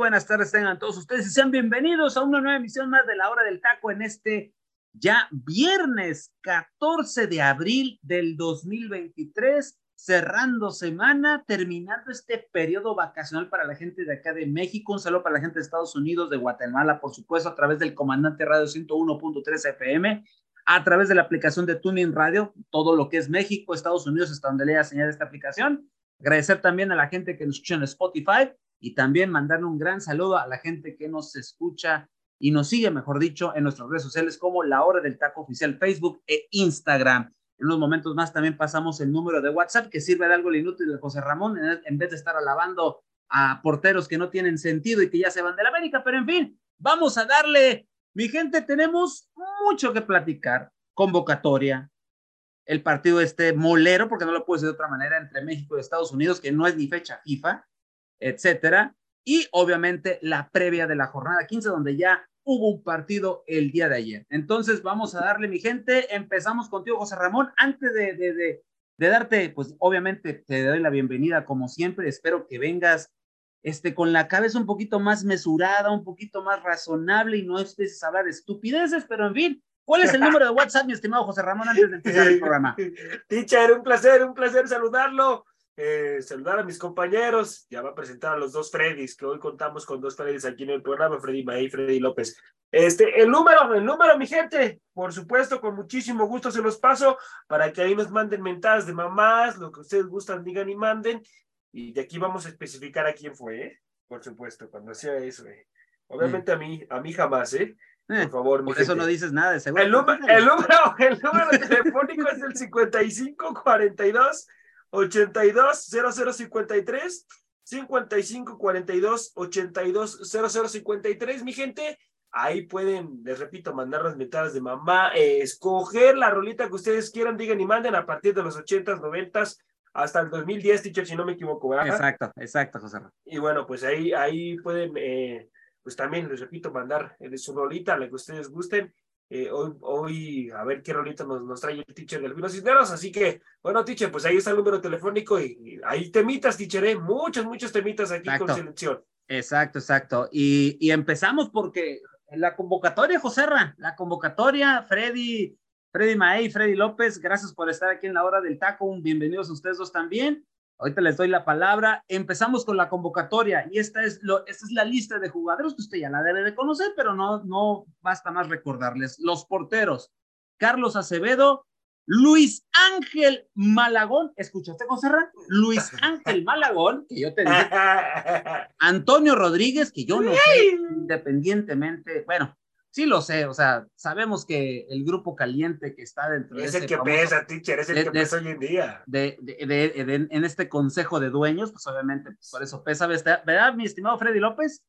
Buenas tardes tengan todos ustedes y sean bienvenidos a una nueva emisión más de la hora del taco en este ya viernes 14 de abril del 2023, cerrando semana, terminando este periodo vacacional para la gente de acá de México, un saludo para la gente de Estados Unidos, de Guatemala, por supuesto, a través del comandante radio 101.3 FM, a través de la aplicación de Tuning Radio, todo lo que es México, Estados Unidos, hasta donde lea señal de esta aplicación. Agradecer también a la gente que nos escucha en Spotify y también mandarle un gran saludo a la gente que nos escucha y nos sigue, mejor dicho, en nuestras redes sociales como La Hora del Taco Oficial, Facebook e Instagram. En unos momentos más también pasamos el número de WhatsApp que sirve de algo inútil de José Ramón en vez de estar alabando a porteros que no tienen sentido y que ya se van de la América, pero en fin, vamos a darle, mi gente, tenemos mucho que platicar, convocatoria, el partido este molero, porque no lo puedo decir de otra manera, entre México y Estados Unidos, que no es ni fecha FIFA, etcétera. Y obviamente la previa de la jornada 15, donde ya hubo un partido el día de ayer. Entonces vamos a darle, mi gente, empezamos contigo, José Ramón. Antes de, de, de, de darte, pues obviamente te doy la bienvenida como siempre. Espero que vengas este, con la cabeza un poquito más mesurada, un poquito más razonable y no empieces a hablar de estupideces, pero en fin, ¿Cuál es el número de WhatsApp, mi estimado José Ramón, antes de empezar el programa? Teacher, un placer, un placer saludarlo. Eh, saludar a mis compañeros. Ya va a presentar a los dos Freddys, que hoy contamos con dos Freddys aquí en el programa, Freddy May y Freddy López. Este, el número, el número, mi gente, por supuesto, con muchísimo gusto se los paso para que ahí nos manden mentadas de mamás, lo que ustedes gustan, digan y manden. Y de aquí vamos a especificar a quién fue, ¿eh? Por supuesto, cuando sea eso, ¿eh? Obviamente a mí, a mí jamás, ¿eh? Por eh, favor, Por eso no dices nada seguro. El, el número, el número telefónico es el 5542 82 0053 55 42 82 0053 mi gente ahí pueden les repito mandar las metadas de mamá eh, escoger la rolita que ustedes quieran digan y manden a partir de los 80s 90s hasta el 2010 teacher si no me equivoco ¿verdad? exacto exacto José y bueno pues ahí ahí pueden eh, pues también les repito mandar eh, su rolita la que ustedes gusten eh, hoy, hoy, a ver qué rolito nos, nos trae el teacher del Vino Cisneros. Así que, bueno, teacher, pues ahí está el número telefónico y, ahí temitas, teacher, ¿eh? muchos, muchos temitas aquí con selección. Exacto, exacto. Y, y empezamos porque la convocatoria, Joserra, la convocatoria, Freddy, Freddy Maey, Freddy López, gracias por estar aquí en la hora del taco. Bienvenidos a ustedes dos también. Ahorita les doy la palabra. Empezamos con la convocatoria y esta es, lo, esta es la lista de jugadores que usted ya la debe de conocer, pero no, no basta más recordarles. Los porteros, Carlos Acevedo, Luis Ángel Malagón, ¿escuchaste, José Luis Ángel Malagón, que yo te dije, Antonio Rodríguez, que yo no sé, independientemente, bueno, Sí lo sé, o sea, sabemos que el grupo caliente que está dentro es de el que pesa, teacher, es el que pesa hoy en día. De, de, en este consejo de dueños, pues obviamente pues, por eso pesa, ¿verdad, mi estimado Freddy López?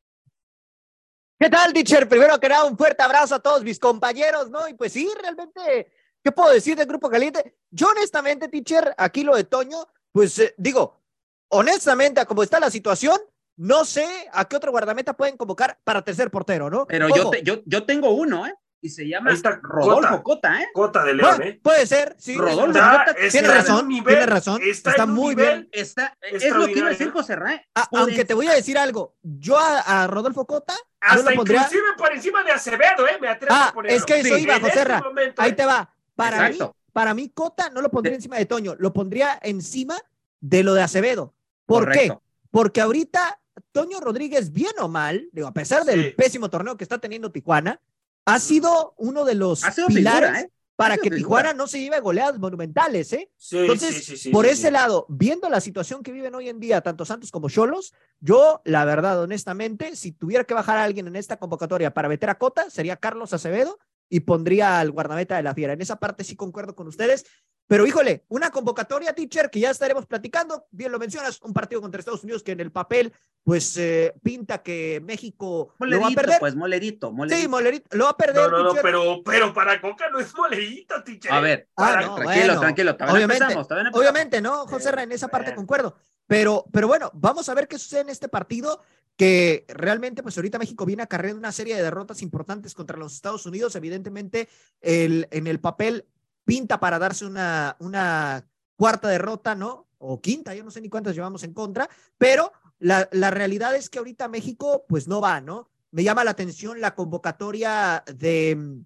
¿Qué tal, teacher? Primero que nada, un fuerte abrazo a todos mis compañeros, ¿no? Y pues sí, realmente, ¿qué puedo decir del grupo caliente? Yo honestamente, teacher, aquí lo de Toño, pues eh, digo, honestamente, como está la situación, no sé a qué otro guardameta pueden convocar para tercer portero, ¿no? Pero yo, yo, yo tengo uno, ¿eh? Y se llama Rodolfo Cota, ¿eh? Cota de León, ¿eh? Puede ser, sí. Rodolfo Cota. Tiene razón, tiene razón. Está, muy bien. Está, es lo que iba a decir José Ray. aunque te voy a decir algo, yo a, Rodolfo Cota. Hasta lo pondría... inclusive por encima de Acevedo, ¿eh? Me atrevo ah, a ponerlo. Es que eso iba, José este Ahí te va. Para mí, para mí, Cota no lo pondría encima de Toño, lo pondría encima de lo de Acevedo. ¿Por qué? Porque ahorita Toño Rodríguez, bien o mal, digo, a pesar del pésimo torneo que está teniendo Tijuana, ha sido uno de los pilares ¿eh? para que Tijuana no se lleve goleadas monumentales, ¿eh? Entonces, por ese lado, viendo la situación que viven hoy en día tanto Santos como Cholos, yo, la verdad, honestamente, si tuviera que bajar a alguien en esta convocatoria para meter a Cota, sería Carlos Acevedo y pondría al guardameta de la Fiera. En esa parte sí concuerdo con ustedes. Pero híjole, una convocatoria, teacher, que ya estaremos platicando, bien lo mencionas, un partido contra Estados Unidos que en el papel, pues eh, pinta que México lo va a perder. Pues molerito, molerito. Sí, molerito, lo va a perder. No, no, no, pero, pero para Coca no es molerito, teacher. A ver, ah, tranquilo, tranquilo, obviamente, obviamente, ¿no, José en esa parte concuerdo. Pero, pero bueno, vamos a ver qué sucede en este partido que realmente, pues ahorita México viene acarreando una serie de derrotas importantes contra los Estados Unidos. Evidentemente, el, en el papel pinta para darse una, una cuarta derrota, ¿no? O quinta, yo no sé ni cuántas llevamos en contra, pero la, la realidad es que ahorita México, pues no va, ¿no? Me llama la atención la convocatoria de,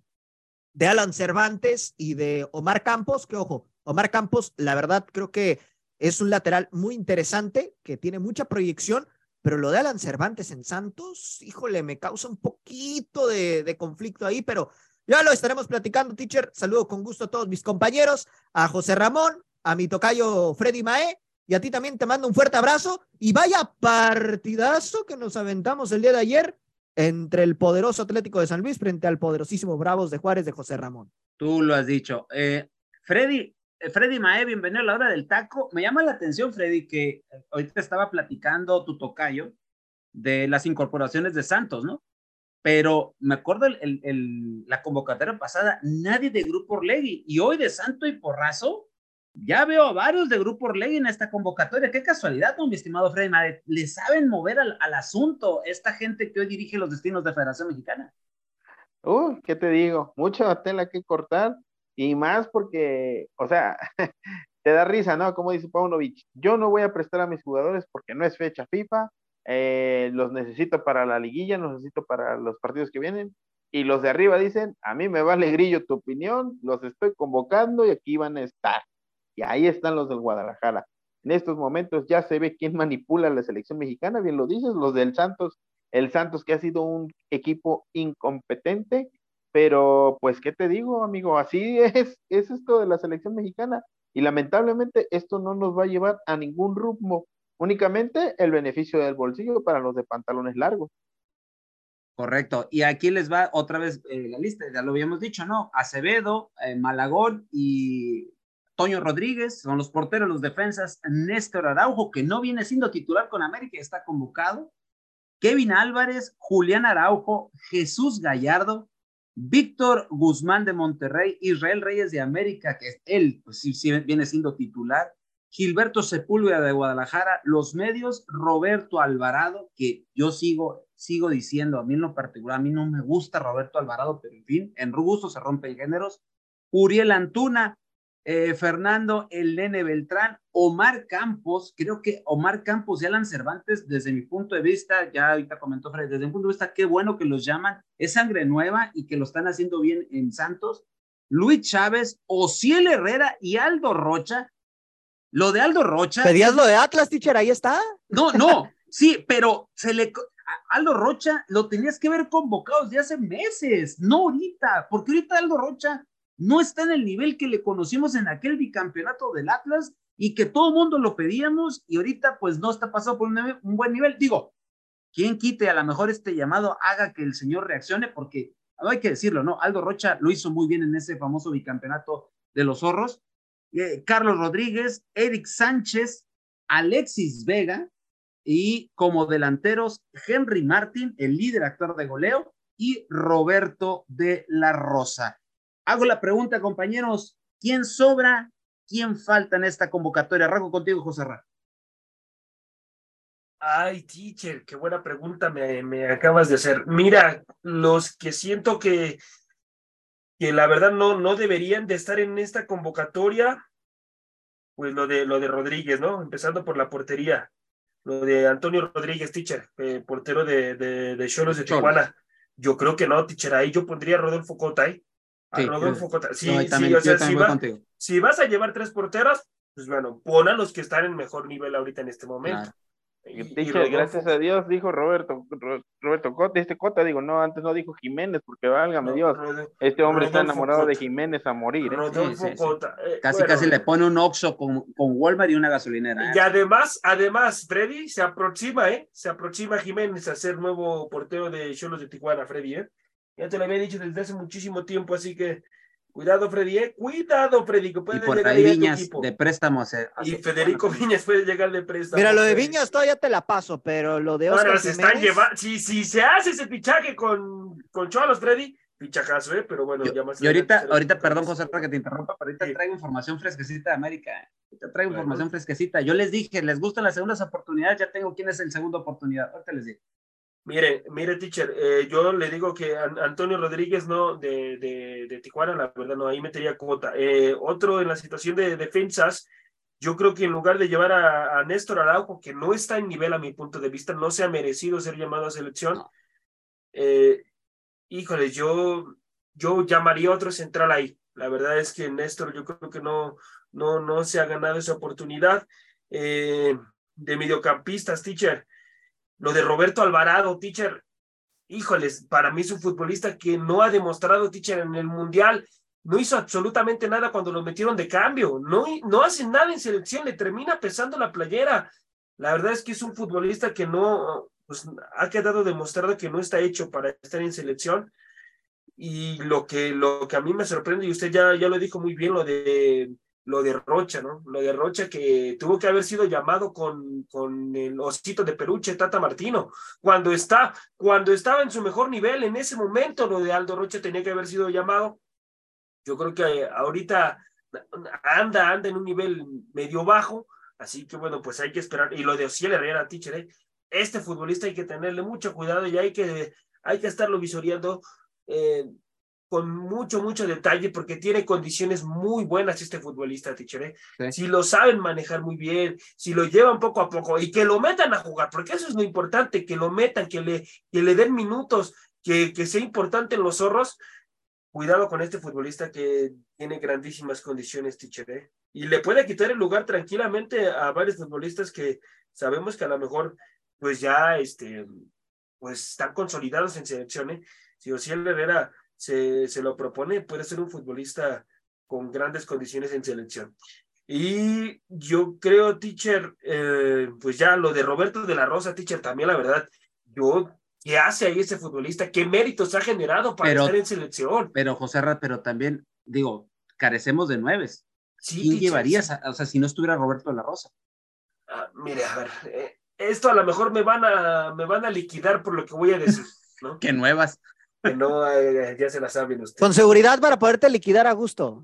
de Alan Cervantes y de Omar Campos, que ojo, Omar Campos, la verdad creo que es un lateral muy interesante, que tiene mucha proyección, pero lo de Alan Cervantes en Santos, híjole, me causa un poquito de, de conflicto ahí, pero ya lo estaremos platicando, teacher. Saludo con gusto a todos mis compañeros, a José Ramón, a mi tocayo Freddy Mae, y a ti también te mando un fuerte abrazo. Y vaya partidazo que nos aventamos el día de ayer entre el poderoso Atlético de San Luis frente al poderosísimo Bravos de Juárez de José Ramón. Tú lo has dicho. Eh, Freddy, eh, Freddy Mae, bienvenido a la hora del taco. Me llama la atención, Freddy, que ahorita estaba platicando tu tocayo de las incorporaciones de Santos, ¿no? Pero me acuerdo el, la convocatoria pasada, nadie de Grupo Orlegui, y hoy de Santo y Porrazo, ya veo a varios de Grupo Orlegui en esta convocatoria. Qué casualidad, mi estimado Freddy Madre. Le saben mover al, asunto esta gente que hoy dirige los destinos de Federación Mexicana. Uh, ¿qué te digo? Mucha tela que cortar y más porque, o sea, te da risa, ¿no? Como dice Paunovic, yo no voy a prestar a mis jugadores porque no es fecha FIFA, eh, los necesito para la liguilla, los necesito para los partidos que vienen. Y los de arriba dicen, a mí me vale grillo tu opinión, los estoy convocando y aquí van a estar. Y ahí están los del Guadalajara. En estos momentos ya se ve quién manipula la selección mexicana, bien lo dices, los del Santos, el Santos que ha sido un equipo incompetente, pero pues, ¿qué te digo, amigo? Así es, es esto de la selección mexicana. Y lamentablemente esto no nos va a llevar a ningún rumbo únicamente el beneficio del bolsillo para los de pantalones largos. Correcto. Y aquí les va otra vez eh, la lista, ya lo habíamos dicho, ¿no? Acevedo, eh, Malagón y Toño Rodríguez son los porteros, los defensas. Néstor Araujo, que no viene siendo titular con América, está convocado. Kevin Álvarez, Julián Araujo, Jesús Gallardo, Víctor Guzmán de Monterrey, Israel Reyes de América, que él, pues sí, sí viene siendo titular. Gilberto Sepúlveda de Guadalajara, los medios, Roberto Alvarado, que yo sigo, sigo diciendo, a mí en lo particular, a mí no me gusta Roberto Alvarado, pero en fin, en gusto se rompen géneros. Uriel Antuna, eh, Fernando El Nene Beltrán, Omar Campos, creo que Omar Campos y Alan Cervantes, desde mi punto de vista, ya ahorita comentó Fred, desde mi punto de vista, qué bueno que los llaman, es sangre nueva y que lo están haciendo bien en Santos. Luis Chávez, Ociel Herrera y Aldo Rocha, lo de Aldo Rocha. ¿Pedías lo de Atlas, teacher? Ahí está. No, no, sí, pero se le. Aldo Rocha lo tenías que ver convocado desde hace meses, no ahorita, porque ahorita Aldo Rocha no está en el nivel que le conocimos en aquel bicampeonato del Atlas y que todo el mundo lo pedíamos y ahorita pues no está pasando por un, un buen nivel. Digo, quien quite a lo mejor este llamado haga que el señor reaccione porque hay que decirlo, ¿no? Aldo Rocha lo hizo muy bien en ese famoso bicampeonato de los zorros, eh, Carlos Rodríguez, Eric Sánchez, Alexis Vega y como delanteros Henry Martin, el líder actor de goleo, y Roberto de la Rosa. Hago la pregunta, compañeros, ¿quién sobra? ¿Quién falta en esta convocatoria? Arranco contigo, José Ra. Ay, teacher, qué buena pregunta me, me acabas de hacer. Mira, los que siento que que la verdad no, no deberían de estar en esta convocatoria, pues lo de, lo de Rodríguez, ¿no? Empezando por la portería, lo de Antonio Rodríguez, teacher, eh, portero de, de, de Cholos de Tijuana. Yo creo que no, teacher, ahí yo pondría a Rodolfo Cota, ¿eh? A Rodolfo Cota. Sí, sí, o sea, si, si, vas a llevar tres porteros, pues bueno, pon a los que están en mejor nivel ahorita en este momento gracias a Dios, dijo Roberto, Roberto Cota, este Cota, digo, no, antes no dijo Jiménez, porque válgame Dios, este hombre está enamorado de Jiménez a morir. ¿eh? Eh, casi, casi le pone un Oxxo con, con Walmart y una gasolinera. ¿eh? Y además, además, Freddy se aproxima, ¿eh? Se aproxima Jiménez a ser nuevo portero de Cholos de Tijuana, Freddy, ¿eh? Ya te lo había dicho desde hace muchísimo tiempo, así que Cuidado, Freddy, ¿eh? Cuidado, Freddy, que puede y por ahí Viñas de préstamos. Eh. Y Federico Viñas puede llegar de préstamo. Mira, lo de Viñas todavía te la paso, pero lo de Oscar se están llevando, si, si se hace ese pichaje con, con Cholos, Freddy, pichajazo, ¿eh? Pero bueno, ya más. Y ahorita, ahorita, perdón, José, para que te interrumpa, pero ahorita traigo información fresquecita de América. Ahorita traigo información fresquecita. Yo les dije, les gustan las segundas oportunidades, ya tengo quién es el segundo oportunidad. Ahorita les digo. Mire, mire, teacher, eh, yo le digo que Antonio Rodríguez, no, de, de, Tijuana, la verdad, no, ahí metería cuota. Eh, otro en la situación de defensas, yo creo que en lugar de llevar a, Néstor Araujo, que no está en nivel a mi punto de vista, no se ha merecido ser llamado a selección, eh, híjole, yo, yo llamaría otro central ahí. La verdad es que Néstor, yo creo que no, no, no se ha ganado esa oportunidad. de mediocampistas, teacher, lo de Roberto Alvarado, teacher, híjoles, para mí es un futbolista que no ha demostrado, teacher, en el Mundial. No hizo absolutamente nada cuando lo metieron de cambio. No, no hace nada en selección, le termina pesando la playera. La verdad es que es un futbolista que no, pues ha quedado demostrado que no está hecho para estar en selección. Y lo que, lo que a mí me sorprende, y usted ya, ya lo dijo muy bien, lo de lo de Rocha, ¿no? Lo de Rocha que tuvo que haber sido llamado con, con el osito de peluche, Tata Martino, cuando está, cuando estaba en su mejor nivel, en ese momento lo de Aldo Rocha tenía que haber sido llamado. Yo creo que ahorita anda, anda en un nivel medio bajo, así que bueno, pues hay que esperar. Y lo de Ociel Herrera, teacher, ¿eh? este futbolista hay que tenerle mucho cuidado y hay que, hay que estarlo visoreando. Eh, con mucho, mucho detalle porque tiene condiciones muy buenas este futbolista, Tichere. Si lo saben manejar muy bien, si lo llevan poco a poco y que lo metan a jugar, porque eso es lo importante, que lo metan, que le, que le den minutos, que, que sea importante en los zorros. Cuidado con este futbolista que tiene grandísimas condiciones, Tichere. Y le puede quitar el lugar tranquilamente a varios futbolistas que sabemos que a lo mejor pues ya este, pues están consolidados en selecciones. Si Ociel Herrera se, se lo propone, puede ser un futbolista con grandes condiciones en selección. Y yo creo, teacher, eh, pues ya lo de Roberto de la Rosa, teacher, también la verdad, yo, ¿qué hace ahí ese futbolista? ¿Qué méritos ha generado para estar en selección? Pero, José Ra, pero también, digo, carecemos de nueves. Sí, ¿Quién llevarías, o sea, si no estuviera Roberto de la Rosa? Ah, mire, a ver, eh, esto a lo mejor me van a, me van a liquidar por lo que voy a decir, ¿no? ¿Qué nuevas que no, eh, ya se la saben ustedes. Con seguridad para poderte liquidar a gusto.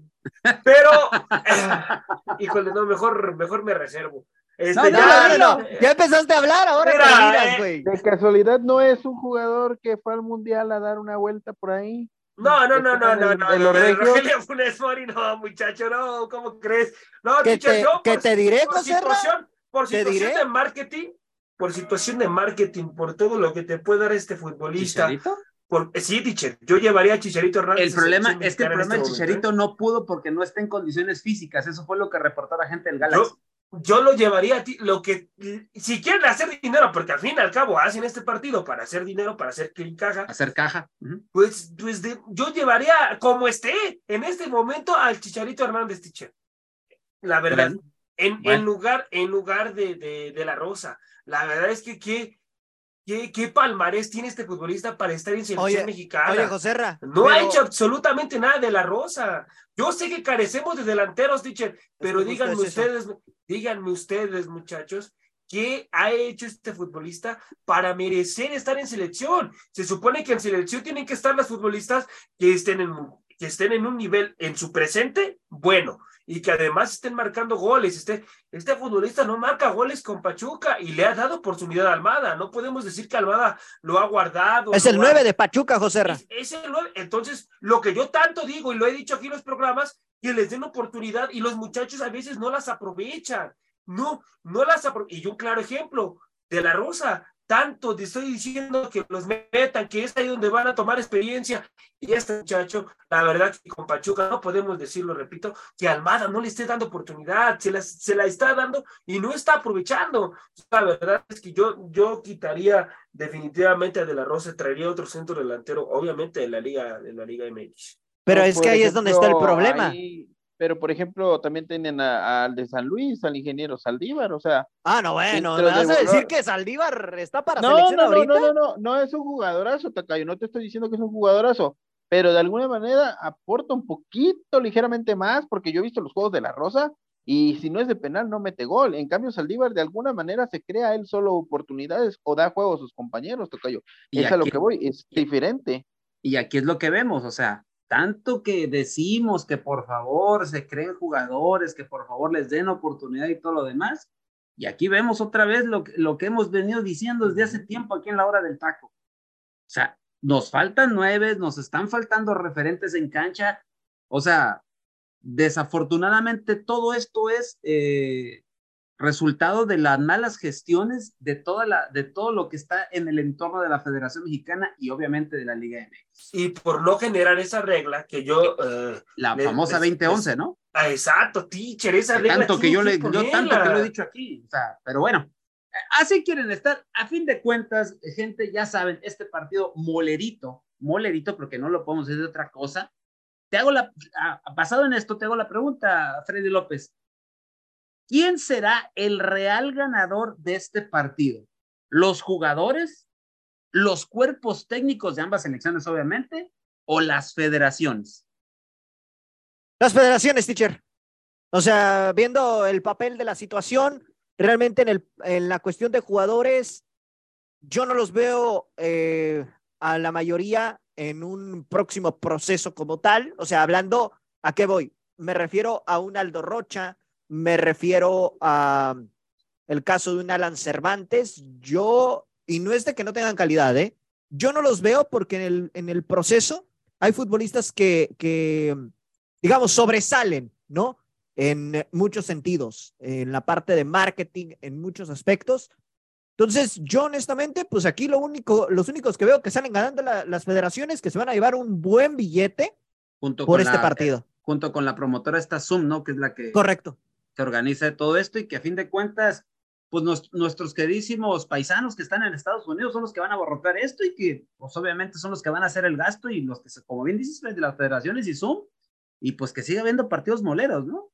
Pero, híjole, no, mejor, mejor me reservo. Este, ya, no, ya empezaste a hablar, ahora mira, eh, De casualidad no es un jugador que fue al mundial a dar una vuelta por ahí. No, no, no, no, no, no, no, Rogelio Funes Mori, no, muchacho, no, ¿cómo crees? No, que te, yo, que te diré, por situación, por situación de marketing, por situación de marketing, por todo lo que te puede dar este futbolista, sí, teacher, yo llevaría a Chicharito Hernández. El problema es que el problema de este Chicharito ¿eh? no pudo porque no está en condiciones físicas. Eso fue lo que reportó la gente del Galaxy. Yo, lo llevaría a ti, lo que, si quieren hacer dinero, porque al fin y al cabo hacen este partido para hacer dinero, para hacer caja. Hacer caja. Pues, pues yo llevaría, como esté, en este momento, al Chicharito Hernández, teacher. La verdad. En, en, lugar, en lugar de, de, de la Rosa. La verdad es que, que ¿Qué, ¿Qué, palmarés tiene este futbolista para estar en selección mexicana? Oye, No ha hecho absolutamente nada de la Rosa. Yo sé que carecemos de delanteros, teacher, pero díganme ustedes, díganme ustedes, muchachos, ¿qué ha hecho este futbolista para merecer estar en selección? Se supone que en selección tienen que estar las futbolistas que estén en, que estén en un nivel en su presente bueno y que además estén marcando goles. Este, este futbolista no marca goles con Pachuca y le ha dado oportunidad a Almada. No podemos decir que Almada lo ha guardado. Es el 9 de Pachuca, José Ra. Es, el 9. Entonces, lo que yo tanto digo y lo he dicho aquí en los programas, que les den oportunidad y los muchachos a veces no las aprovechan. No, no las aprovechan. Y un claro ejemplo, de la Rosa, tanto te estoy diciendo que los metan, que es ahí donde van a tomar experiencia. Y este muchacho, la verdad que con Pachuca no podemos decirlo, repito, que Almada no le esté dando oportunidad, se la, se la está dando y no está aprovechando. La verdad es que yo, yo quitaría definitivamente a De La Rosa, traería otro centro delantero, obviamente de la Liga, de la Liga MX. Pero es que ahí es donde está el problema pero por ejemplo también tienen al de San Luis, al ingeniero Saldívar, o sea. Ah, no, bueno, ¿me vas a decir que Saldívar está para no, selección no, ahorita? No, no, no, no, es un jugadorazo, Tacayo, no te estoy diciendo que es un jugadorazo, pero de alguna manera aporta un poquito ligeramente más, porque yo he visto los juegos de la Rosa y si no es de penal no mete gol. En cambio, Saldívar de alguna manera se crea él solo oportunidades o da juego a sus compañeros, Tocayo. Y es a lo que voy, es diferente. Y aquí es lo que vemos, o sea, tanto que decimos que por favor se creen jugadores, que por favor les den oportunidad y todo lo demás. Y aquí vemos otra vez lo, lo que hemos venido diciendo desde hace tiempo aquí en la hora del taco. O sea, nos faltan nueve, nos están faltando referentes en cancha. O sea, desafortunadamente todo esto es eh, resultado de las malas gestiones de, toda la, de todo lo que está en el entorno de la Federación Mexicana y obviamente de la Liga MX. Y por no generar esa regla que yo... Eh, la famosa 2011, ¿no? Ah, exacto, teacher, esa regla. Tanto que yo, le, yo tanto que lo he dicho aquí, o sea, pero bueno, así quieren estar. A fin de cuentas, gente, ya saben, este partido molerito, molerito, porque no lo podemos decir de otra cosa. Te hago la, basado en esto, te hago la pregunta, Freddy López. ¿Quién será el real ganador de este partido? ¿Los jugadores? ¿Los cuerpos técnicos de ambas selecciones, obviamente? ¿O las federaciones? Las federaciones, teacher. O sea, viendo el papel de la situación, realmente en, el, en la cuestión de jugadores, yo no los veo eh, a la mayoría en un próximo proceso como tal. O sea, hablando, ¿a qué voy? Me refiero a un Aldo Rocha, me refiero a el caso de un Alan Cervantes. Yo, y no es de que no tengan calidad, ¿eh? Yo no los veo porque en el, en el proceso hay futbolistas que, que, digamos, sobresalen, ¿no? En muchos sentidos, en la parte de marketing, en muchos aspectos. Entonces, yo honestamente, pues aquí lo único, los únicos que veo que salen ganando las federaciones que se van a llevar un buen billete por este partido. junto con la promotora esta Zoom, ¿no? Que es la que. Correcto que organiza todo esto y que a fin de cuentas, pues nuestros queridísimos paisanos que están en Estados Unidos son los que van a abarrotar esto y que pues obviamente son los que van a hacer el gasto y los que, como bien dices, de las federaciones y Zoom, y pues que siga habiendo partidos moleros, ¿no?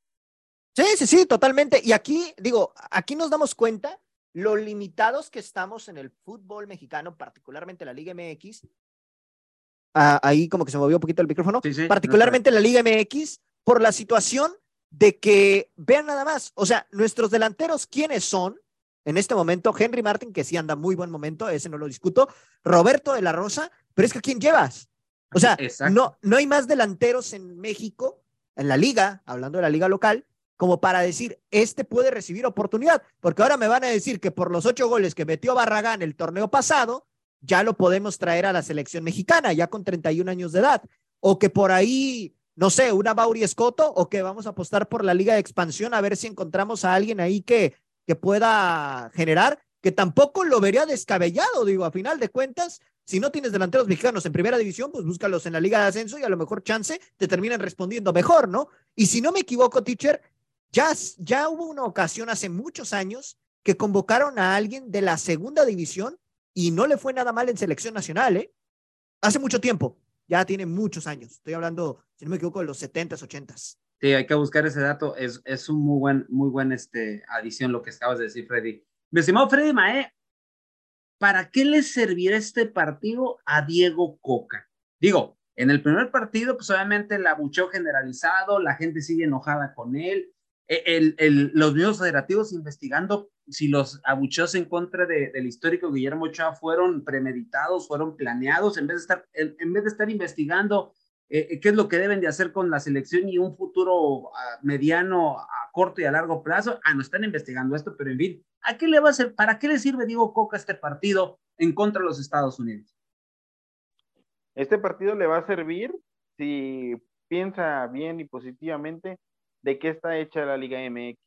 Sí, sí, sí, totalmente. Y aquí, digo, aquí nos damos cuenta lo limitados que estamos en el fútbol mexicano, particularmente la Liga MX. Ah, ahí como que se movió un poquito el micrófono. particularmente la Liga MX, por la situación de que vean nada más, o sea, nuestros delanteros, ¿quiénes son? En este momento, Henry Martin, que sí anda muy buen momento, ese no lo discuto, Roberto de la Rosa, pero es que ¿quién llevas? O sea, no, no hay más delanteros en México, en la liga, hablando de la liga local, como para decir, este puede recibir oportunidad, porque ahora me van a decir que por los ocho goles que metió Barragán el torneo pasado, ya lo podemos traer a la selección mexicana, ya con 31 años de edad, o que por ahí no sé, una Bauri Escoto o que vamos a apostar por la liga de expansión a ver si encontramos a alguien ahí que, que pueda generar, que tampoco lo vería descabellado, digo, a final de cuentas, si no tienes delanteros mexicanos en primera división, pues búscalos en la liga de ascenso y a lo mejor chance te terminan respondiendo mejor, ¿no? Y si no me equivoco, teacher, ya, ya hubo una ocasión hace muchos años que convocaron a alguien de la segunda división y no le fue nada mal en selección nacional, ¿eh? Hace mucho tiempo ya tiene muchos años. Estoy hablando, si no me equivoco, de los 70s, 80s. Sí, hay que buscar ese dato. Es, es un muy buen, muy buen este, adición lo que acabas de decir, Freddy. Mi estimado Freddy Mae, ¿para qué le servirá este partido a Diego Coca? Digo, en el primer partido, pues obviamente el abucheo generalizado, la gente sigue enojada con él, e, el, el, los medios federativos investigando si los abucheos en contra de, del histórico Guillermo Ochoa fueron premeditados, fueron planeados, en vez de estar, en, vez de estar investigando eh, eh, qué es lo que deben de hacer con la selección y un futuro ah, mediano, a corto y a largo plazo, ah, no están investigando esto, pero en fin, ¿a qué le va a ser, para qué le sirve Diego Coca este partido en contra de los Estados Unidos? Este partido le va a servir si piensa bien y positivamente de qué está hecha la Liga MX.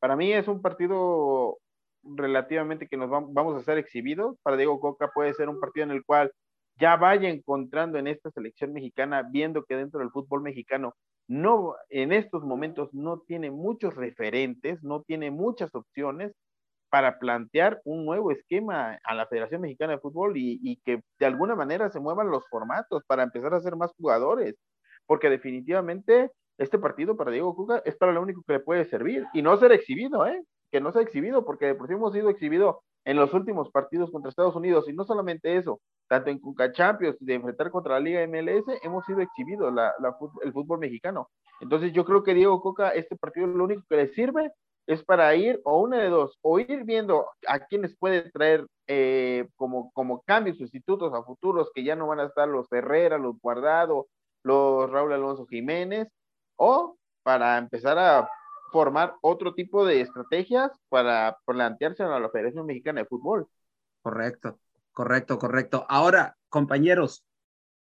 Para mí es un partido relativamente que nos vamos a ser exhibidos. Para Diego Coca puede ser un partido en el cual ya vaya encontrando en esta selección mexicana, viendo que dentro del fútbol mexicano no, en estos momentos no tiene muchos referentes, no tiene muchas opciones para plantear un nuevo esquema a la Federación Mexicana de Fútbol y, que de alguna manera se muevan los formatos para empezar a hacer más jugadores, porque definitivamente este partido para Diego Cuca es para lo único que le puede servir y no ser exhibido, ¿eh? Que no sea exhibido, porque de por sí hemos sido exhibido en los últimos partidos contra Estados Unidos y no solamente eso, tanto en Cuca Champions, de enfrentar contra la Liga MLS, hemos sido exhibidos el fútbol mexicano. Entonces yo creo que Diego Coca, este partido lo único que le sirve es para ir, o una de dos, o ir viendo a quienes puede traer eh, como, como cambios, sustitutos a futuros, que ya no van a estar los Herrera, los Guardado, los Raúl Alonso Jiménez, o para empezar a formar otro tipo de estrategias para plantearse a la Federación Mexicana de Fútbol. Correcto, correcto, correcto. Ahora, compañeros,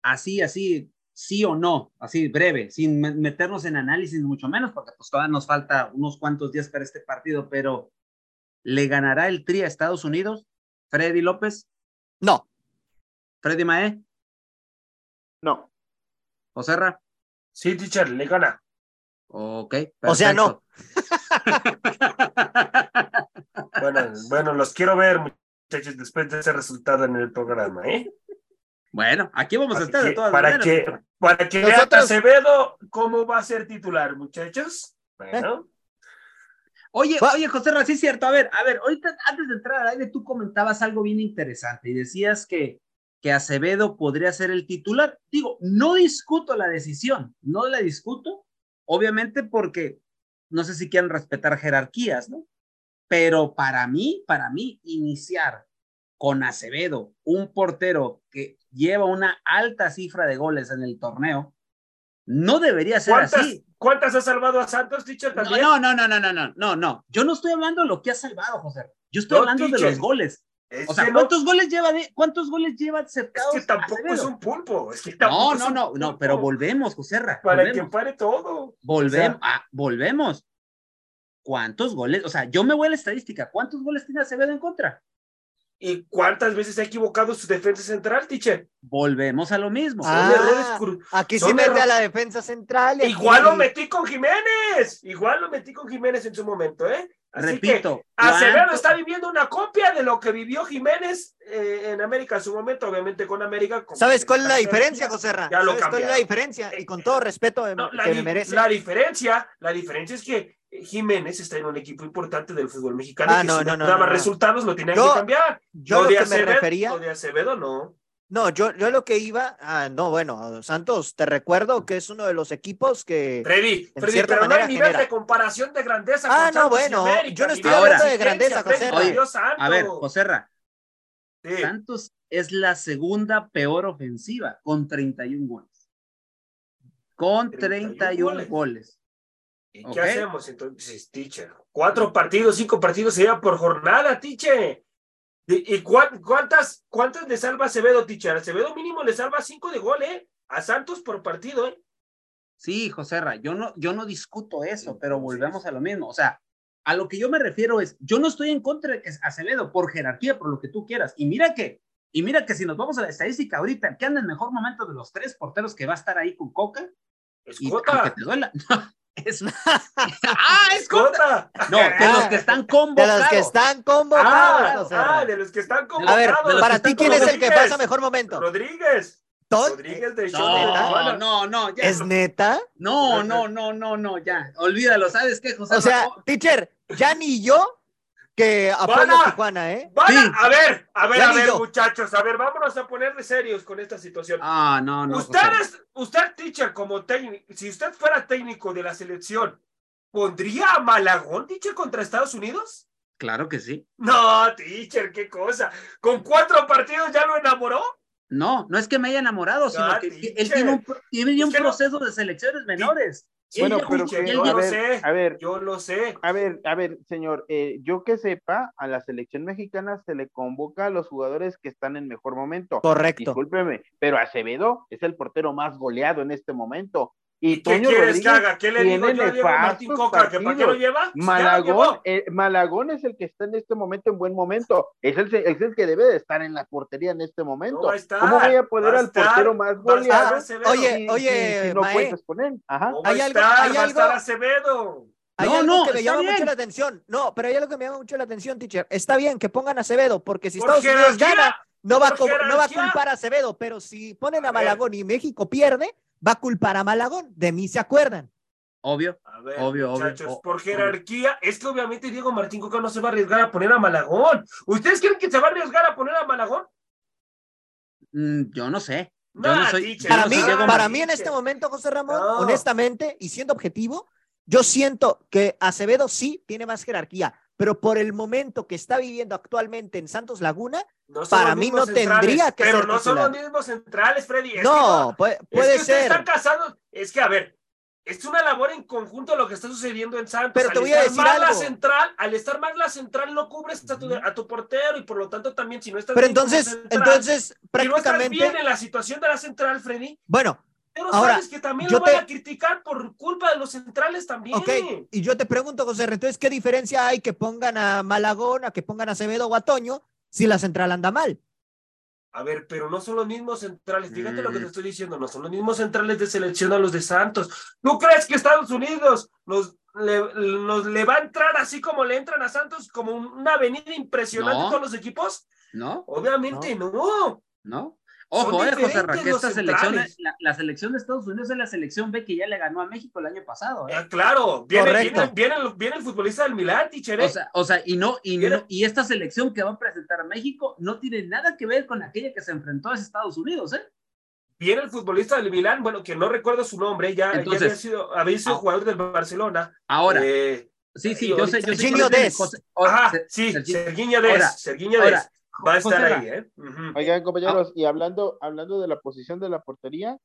así, así, sí o no, así breve, sin meternos en análisis mucho menos, porque pues todavía nos falta unos cuantos días para este partido, pero ¿le ganará el Tri a Estados Unidos? ¿Freddy López? No. ¿Freddy Mae? No. ¿Joserra? Sí, teacher, le gana. Ok. O sea, no. bueno, bueno, los quiero ver, muchachos, después de ese resultado en el programa, ¿eh? Bueno, aquí vamos a estar de todas para Que, para que Nosotros... Acevedo cómo va a ser titular, muchachos. Bueno. Oye, oye, José sí es cierto. A ver, a ver, ahorita antes de entrar al aire, tú comentabas algo bien interesante y decías que, que Acevedo podría ser el titular. Digo, no discuto la decisión, no la discuto, obviamente porque no sé si quieren respetar jerarquías, ¿no? Pero para mí, para mí, iniciar con Acevedo, un portero que lleva una alta cifra de goles en el torneo, no debería ser así. ¿Cuántas ha salvado a Santos, dicho también? No, no, no, no, no, no, no, no. Yo no estoy hablando de lo que ha salvado, José. Yo estoy hablando de los goles. o sea, ¿cuántos goles lleva de, cuántos goles lleva acercados? Es que tampoco es un pulpo. no, no, no, no, pero volvemos, José Para que pare todo. Volvemos, ah, volvemos. ¿Cuántos goles? O sea, yo me voy a la estadística. ¿Cuántos goles tiene Acevedo en contra? ¿Y cuántas veces ha equivocado su defensa central, teacher? Volvemos a lo mismo. Ah, aquí se mete a la defensa central. Igual lo metí con Jiménez. Igual lo metí con Jiménez en su momento, ¿eh? Repito. Acevedo está viviendo una copia de lo que vivió Jiménez eh, en América en su momento, obviamente con América. ¿Sabes cuál es la diferencia, José Ra? ¿Sabes cuál es la diferencia? Y con todo respeto que me merece. La diferencia, la diferencia es que Jiménez está en un equipo importante del fútbol mexicano ah, no, no, no, daba resultados, lo tenían que cambiar. Yo lo, que me refería. de Acevedo, no. No, yo, yo lo que iba, ah, no, bueno, Santos, te recuerdo que es uno de los equipos que. Freddy, Freddy pero no hay nivel de comparación de grandeza. Ah, no, bueno, yo no estoy hablando de grandeza, José A ver, José Santos es la segunda peor ofensiva con 31 goles. Con 31, goles. ¿Y qué hacemos entonces, teacher? Cuatro partidos, cinco partidos se lleva por jornada, teacher. ¿Y cuántas, cuántas le salva Acevedo, teacher? Acevedo mínimo le salva cinco de gol, ¿eh? A Santos por partido, ¿eh? Sí, José Ra, yo no, yo no discuto eso, pero volvemos a lo mismo. O sea, a lo que yo me refiero es, yo no estoy en contra de que Acevedo, por jerarquía, por lo que tú quieras. Y mira que, y mira que si nos vamos a la estadística ahorita, que anda en el mejor momento de los tres porteros que va a estar ahí con Coca. Es te duela. Es... ¡Ah, es Cota! No, de los que están convocados. De los que están convocados. Ah, de los que están convocados. A ver, para ti, ¿quién es el que pasa mejor momento? Rodríguez. Rodríguez de No, no, no, ya. ¿Es neta? No, no, no, no, no, ya. Olvídalo, ¿sabes qué, José? O sea, teacher, ya ni yo que a Tijuana, ¿eh? a ver, a ver, a ver, muchachos, a ver, vámonos a ponerle serios con esta situación. Ah, no, no. Ustedes, usted, teacher, como técnico, si usted fuera técnico de la selección, ¿pondría a Malagón, teacher, contra Estados Unidos? Claro que sí. No, teacher, qué cosa. ¿Con cuatro partidos ya lo enamoró? No, no es que me haya enamorado, sino que él tiene un, tiene un proceso de selecciones menores. Bueno, pero yo lo sé, a ver, yo lo sé. A ver, a ver, señor, eh, yo que sepa, a la selección mexicana se le convoca a los jugadores que están en mejor momento. Correcto. Discúlpeme, pero Acevedo es el portero más goleado en este momento. Y ¿Qué quieres que haga? ¿Qué le digo yo a Martín Coca? ¿Que ¿Para qué lo lleva? Malagón, eh, Malagón es el que está en este momento en buen momento. Es el, es el que debe de estar en la portería en este momento. ¿Cómo voy a poner al portero más goleado? oye, oye, si, no cuentas con él. Ajá. Hay algo, hay algo... Acevedo. Hay no, algo no, que me llama mucho la atención. No, pero hay algo que me llama mucho la atención, teacher. Está bien que pongan a Acevedo, porque si Estados Unidos gana, no va, no va a culpar a Acevedo, pero si ponen a Malagón y México pierde, va a culpar a Malagón. De mí se acuerdan. Obvio. obvio, obvio. por jerarquía, es que obviamente Diego Martín Coca no se va a arriesgar a poner a Malagón. ¿Ustedes creen que se va a arriesgar a poner a Malagón? Mm, yo no sé. para, mí, para mí en este momento, José Ramón, honestamente, y siendo objetivo, yo siento que Acevedo sí tiene más jerarquía, pero por el momento que está viviendo actualmente en Santos Laguna, para mí no tendría que pero ser. Pero no son los mismos centrales, Freddy. no, puede, puede es que ser. Están casados. Es que, a ver, es una labor en conjunto lo que está sucediendo en Santos. Pero te voy a decir algo. La central, al estar más la central, no cubres a tu, a tu, portero y por lo tanto también, si no estás Pero entonces, entonces, prácticamente. Si no estás bien en la situación de la central, Freddy. Bueno, pero Ahora, sabes que también lo van a criticar por culpa de los centrales también. Ok, y yo te pregunto, José, entonces, ¿qué diferencia hay que pongan a Malagón, a que pongan a Acevedo o a Toño si la central anda mal? A ver, pero no son los mismos centrales. Fíjate lo que te mm. estoy diciendo, no son los mismos centrales de selección a los de Santos. ¿Tú crees que Estados Unidos nos le, va a entrar así como le entran a Santos, como una avenida impresionante con los equipos? No. Obviamente no. No. Ojo, eh, José Raquel, esta selección, la, selección de Estados Unidos es la selección B que ya le ganó a México el año pasado. ¿eh? Ah, claro, viene, viene, viene, el futbolista del Milán, Tichere. O sea, o sea, y no, y no, y esta selección que va a presentar a México no tiene nada que ver con aquella que se enfrentó a Estados Unidos, ¿eh? Viene el futbolista del Milán, bueno, que no recuerdo su nombre, ya, Entonces, había sido, había sido ah, jugador del Barcelona. Ahora. Eh, sí, sí, yo sé, yo sé. Serginho. Ajá, sí, Serginho Des. Serginho Des. Va a estar ahí, ¿eh? Oigan, compañeros, y hablando, hablando de la posición de la portería,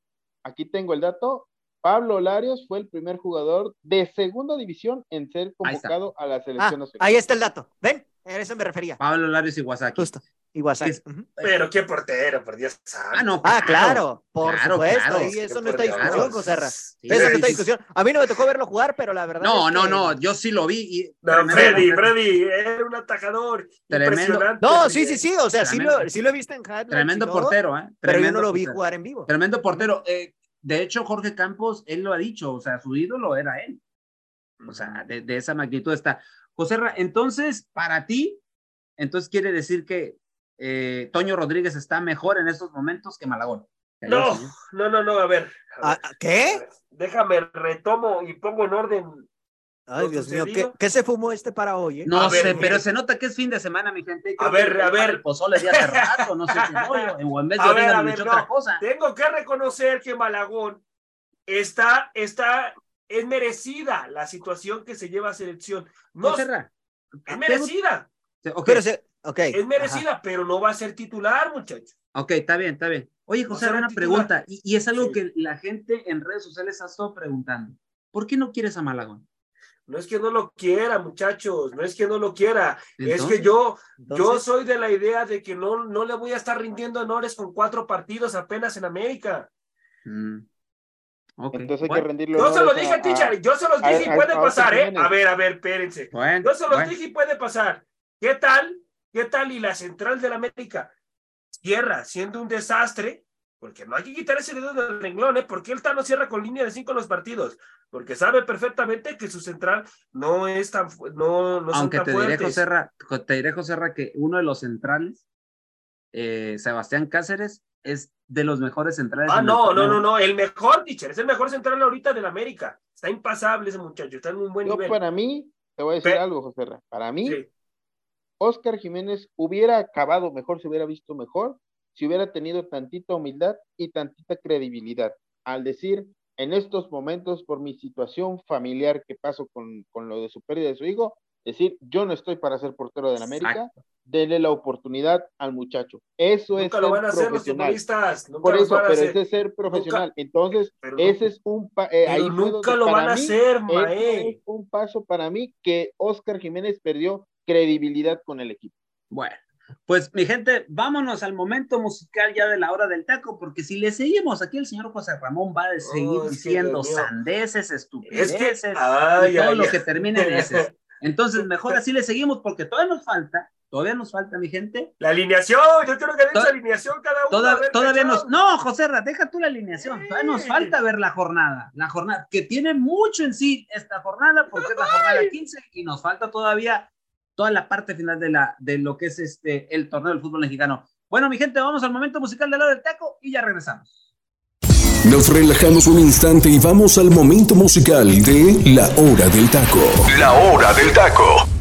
aquí tengo el dato. Pablo Larios fue el primer jugador de segunda división en ser convocado a la selección ah, Ahí está el dato. ¿Ven? A eso me refería. Pablo Larios Iguazaki. Pero qué portero, por Dios Ah, no, ah, claro, por supuesto. y eso no está discusión, José eso no está discusión. A mí no me tocó verlo jugar, pero la verdad. No, no, no, yo sí lo vi. Y... No, Freddy, Freddy, era un atajador. Tremendo. No, sí, sí, sí, o sea, sí lo, sí lo he visto en Highlights. Tremendo portero, ¿eh? pero yo no lo vi jugar en vivo. Tremendo portero. Eh, de hecho, Jorge Campos, él lo ha dicho, o sea, su ídolo era él. O sea, de, de esa magnitud está. José, entonces, para ti, entonces quiere decir que eh, Toño Rodríguez está mejor en estos momentos que Malagón. No, no, no, no, a ver. Ah, ¿Qué? déjame, retomo y pongo en orden. Ay, Dios mío, ¿qué, se fumó este para hoy? Eh? No sé, pero se nota que es fin de semana, mi gente. a ver, a ver. Pozole de hace rato, no sé qué en vez de a ver, otra cosa. Tengo que reconocer que Malagón está, está, es merecida la situación que se lleva a selección. No, es merecida. Pero se, es merecida, pero no va a ser titular, muchachos. Ok, está bien, está bien. Oye, José, una pregunta, y, es algo que la gente en redes sociales ha estado preguntando. ¿Por qué no quieres a Malagón? No es que no lo quiera, muchachos, no es que no lo quiera, es que yo, yo soy de la idea de que no, no le voy a estar rindiendo honores con cuatro partidos apenas en América. Mm. Entonces hay que rendirlo. Yo se lo dije a, Tichar, yo se los dije y puede pasar, ¿eh? A ver, a ver, espérense. yo se los dije y puede pasar. ¿Qué tal ¿Qué tal? Y la central del América cierra siendo un desastre, porque no hay que quitar ese dedo del renglón, ¿eh? ¿Por qué el Tano cierra con línea de cinco los partidos? Porque sabe perfectamente que su central no es tan, no, no Aunque son te diré, José te diré, José que uno de los centrales, eh, Sebastián Cáceres, es de los mejores centrales. Ah, no, no, no, no, el mejor, teacher, es el mejor central ahorita del América. Está impasable ese muchacho, está en un buen nivel. Para mí, te voy a decir algo, José Para mí, Oscar Jiménez hubiera acabado mejor, se hubiera visto mejor, si hubiera tenido tantita humildad y tantita credibilidad. Al decir, en estos momentos, por mi situación familiar que paso con, lo de su pérdida de su hijo, decir, yo no estoy para ser portero de la América, denle la oportunidad al muchacho. Eso es lo van a hacer los Por eso, pero es de ser profesional. Entonces, ese es un eh, ahí nunca lo van a hacer, Es un paso para mí que Oscar Jiménez perdió credibilidad con el equipo. Bueno, pues mi gente, vámonos al momento musical ya de la hora del taco, porque si le seguimos aquí, el señor José Ramón va a seguir diciendo sandeces, estupideces, y todo lo que termine en ese. Entonces, mejor así le seguimos, porque todavía nos falta, todavía nos falta, mi gente. La alineación, yo quiero que den esa alineación cada uno. todavía nos, no, José, deja tú la alineación, todavía nos falta ver la jornada, la jornada, que tiene mucho en sí esta jornada, porque es la jornada 15, y nos falta todavía toda la parte final de, la, de lo que es este, el torneo del fútbol mexicano. Bueno, mi gente, vamos al momento musical de lado del taco y ya regresamos. Nos relajamos un instante y vamos al momento musical de La Hora del Taco. La Hora del Taco.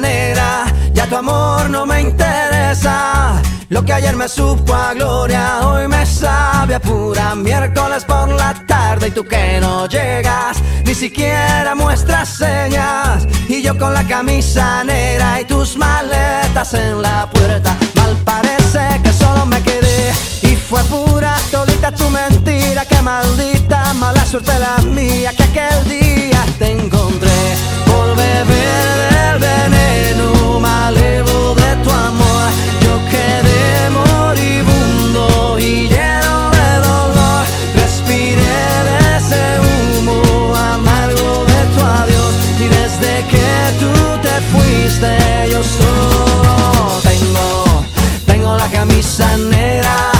Negra, ya tu amor no me interesa. Lo que ayer me supo a gloria, hoy me sabe a pura miércoles por la tarde. Y tú que no llegas, ni siquiera muestras señas. Y yo con la camisa negra y tus maletas en la puerta, mal parece que solo me quedé. Y fue pura todita tu mentira, que maldita mala suerte la mía, que aquel día te encontré por beber del veneno malevo de tu amor. Yo quedé moribundo y lleno de dolor, respiré de ese humo amargo de tu adiós. Y desde que tú te fuiste yo solo tengo, tengo la camisa negra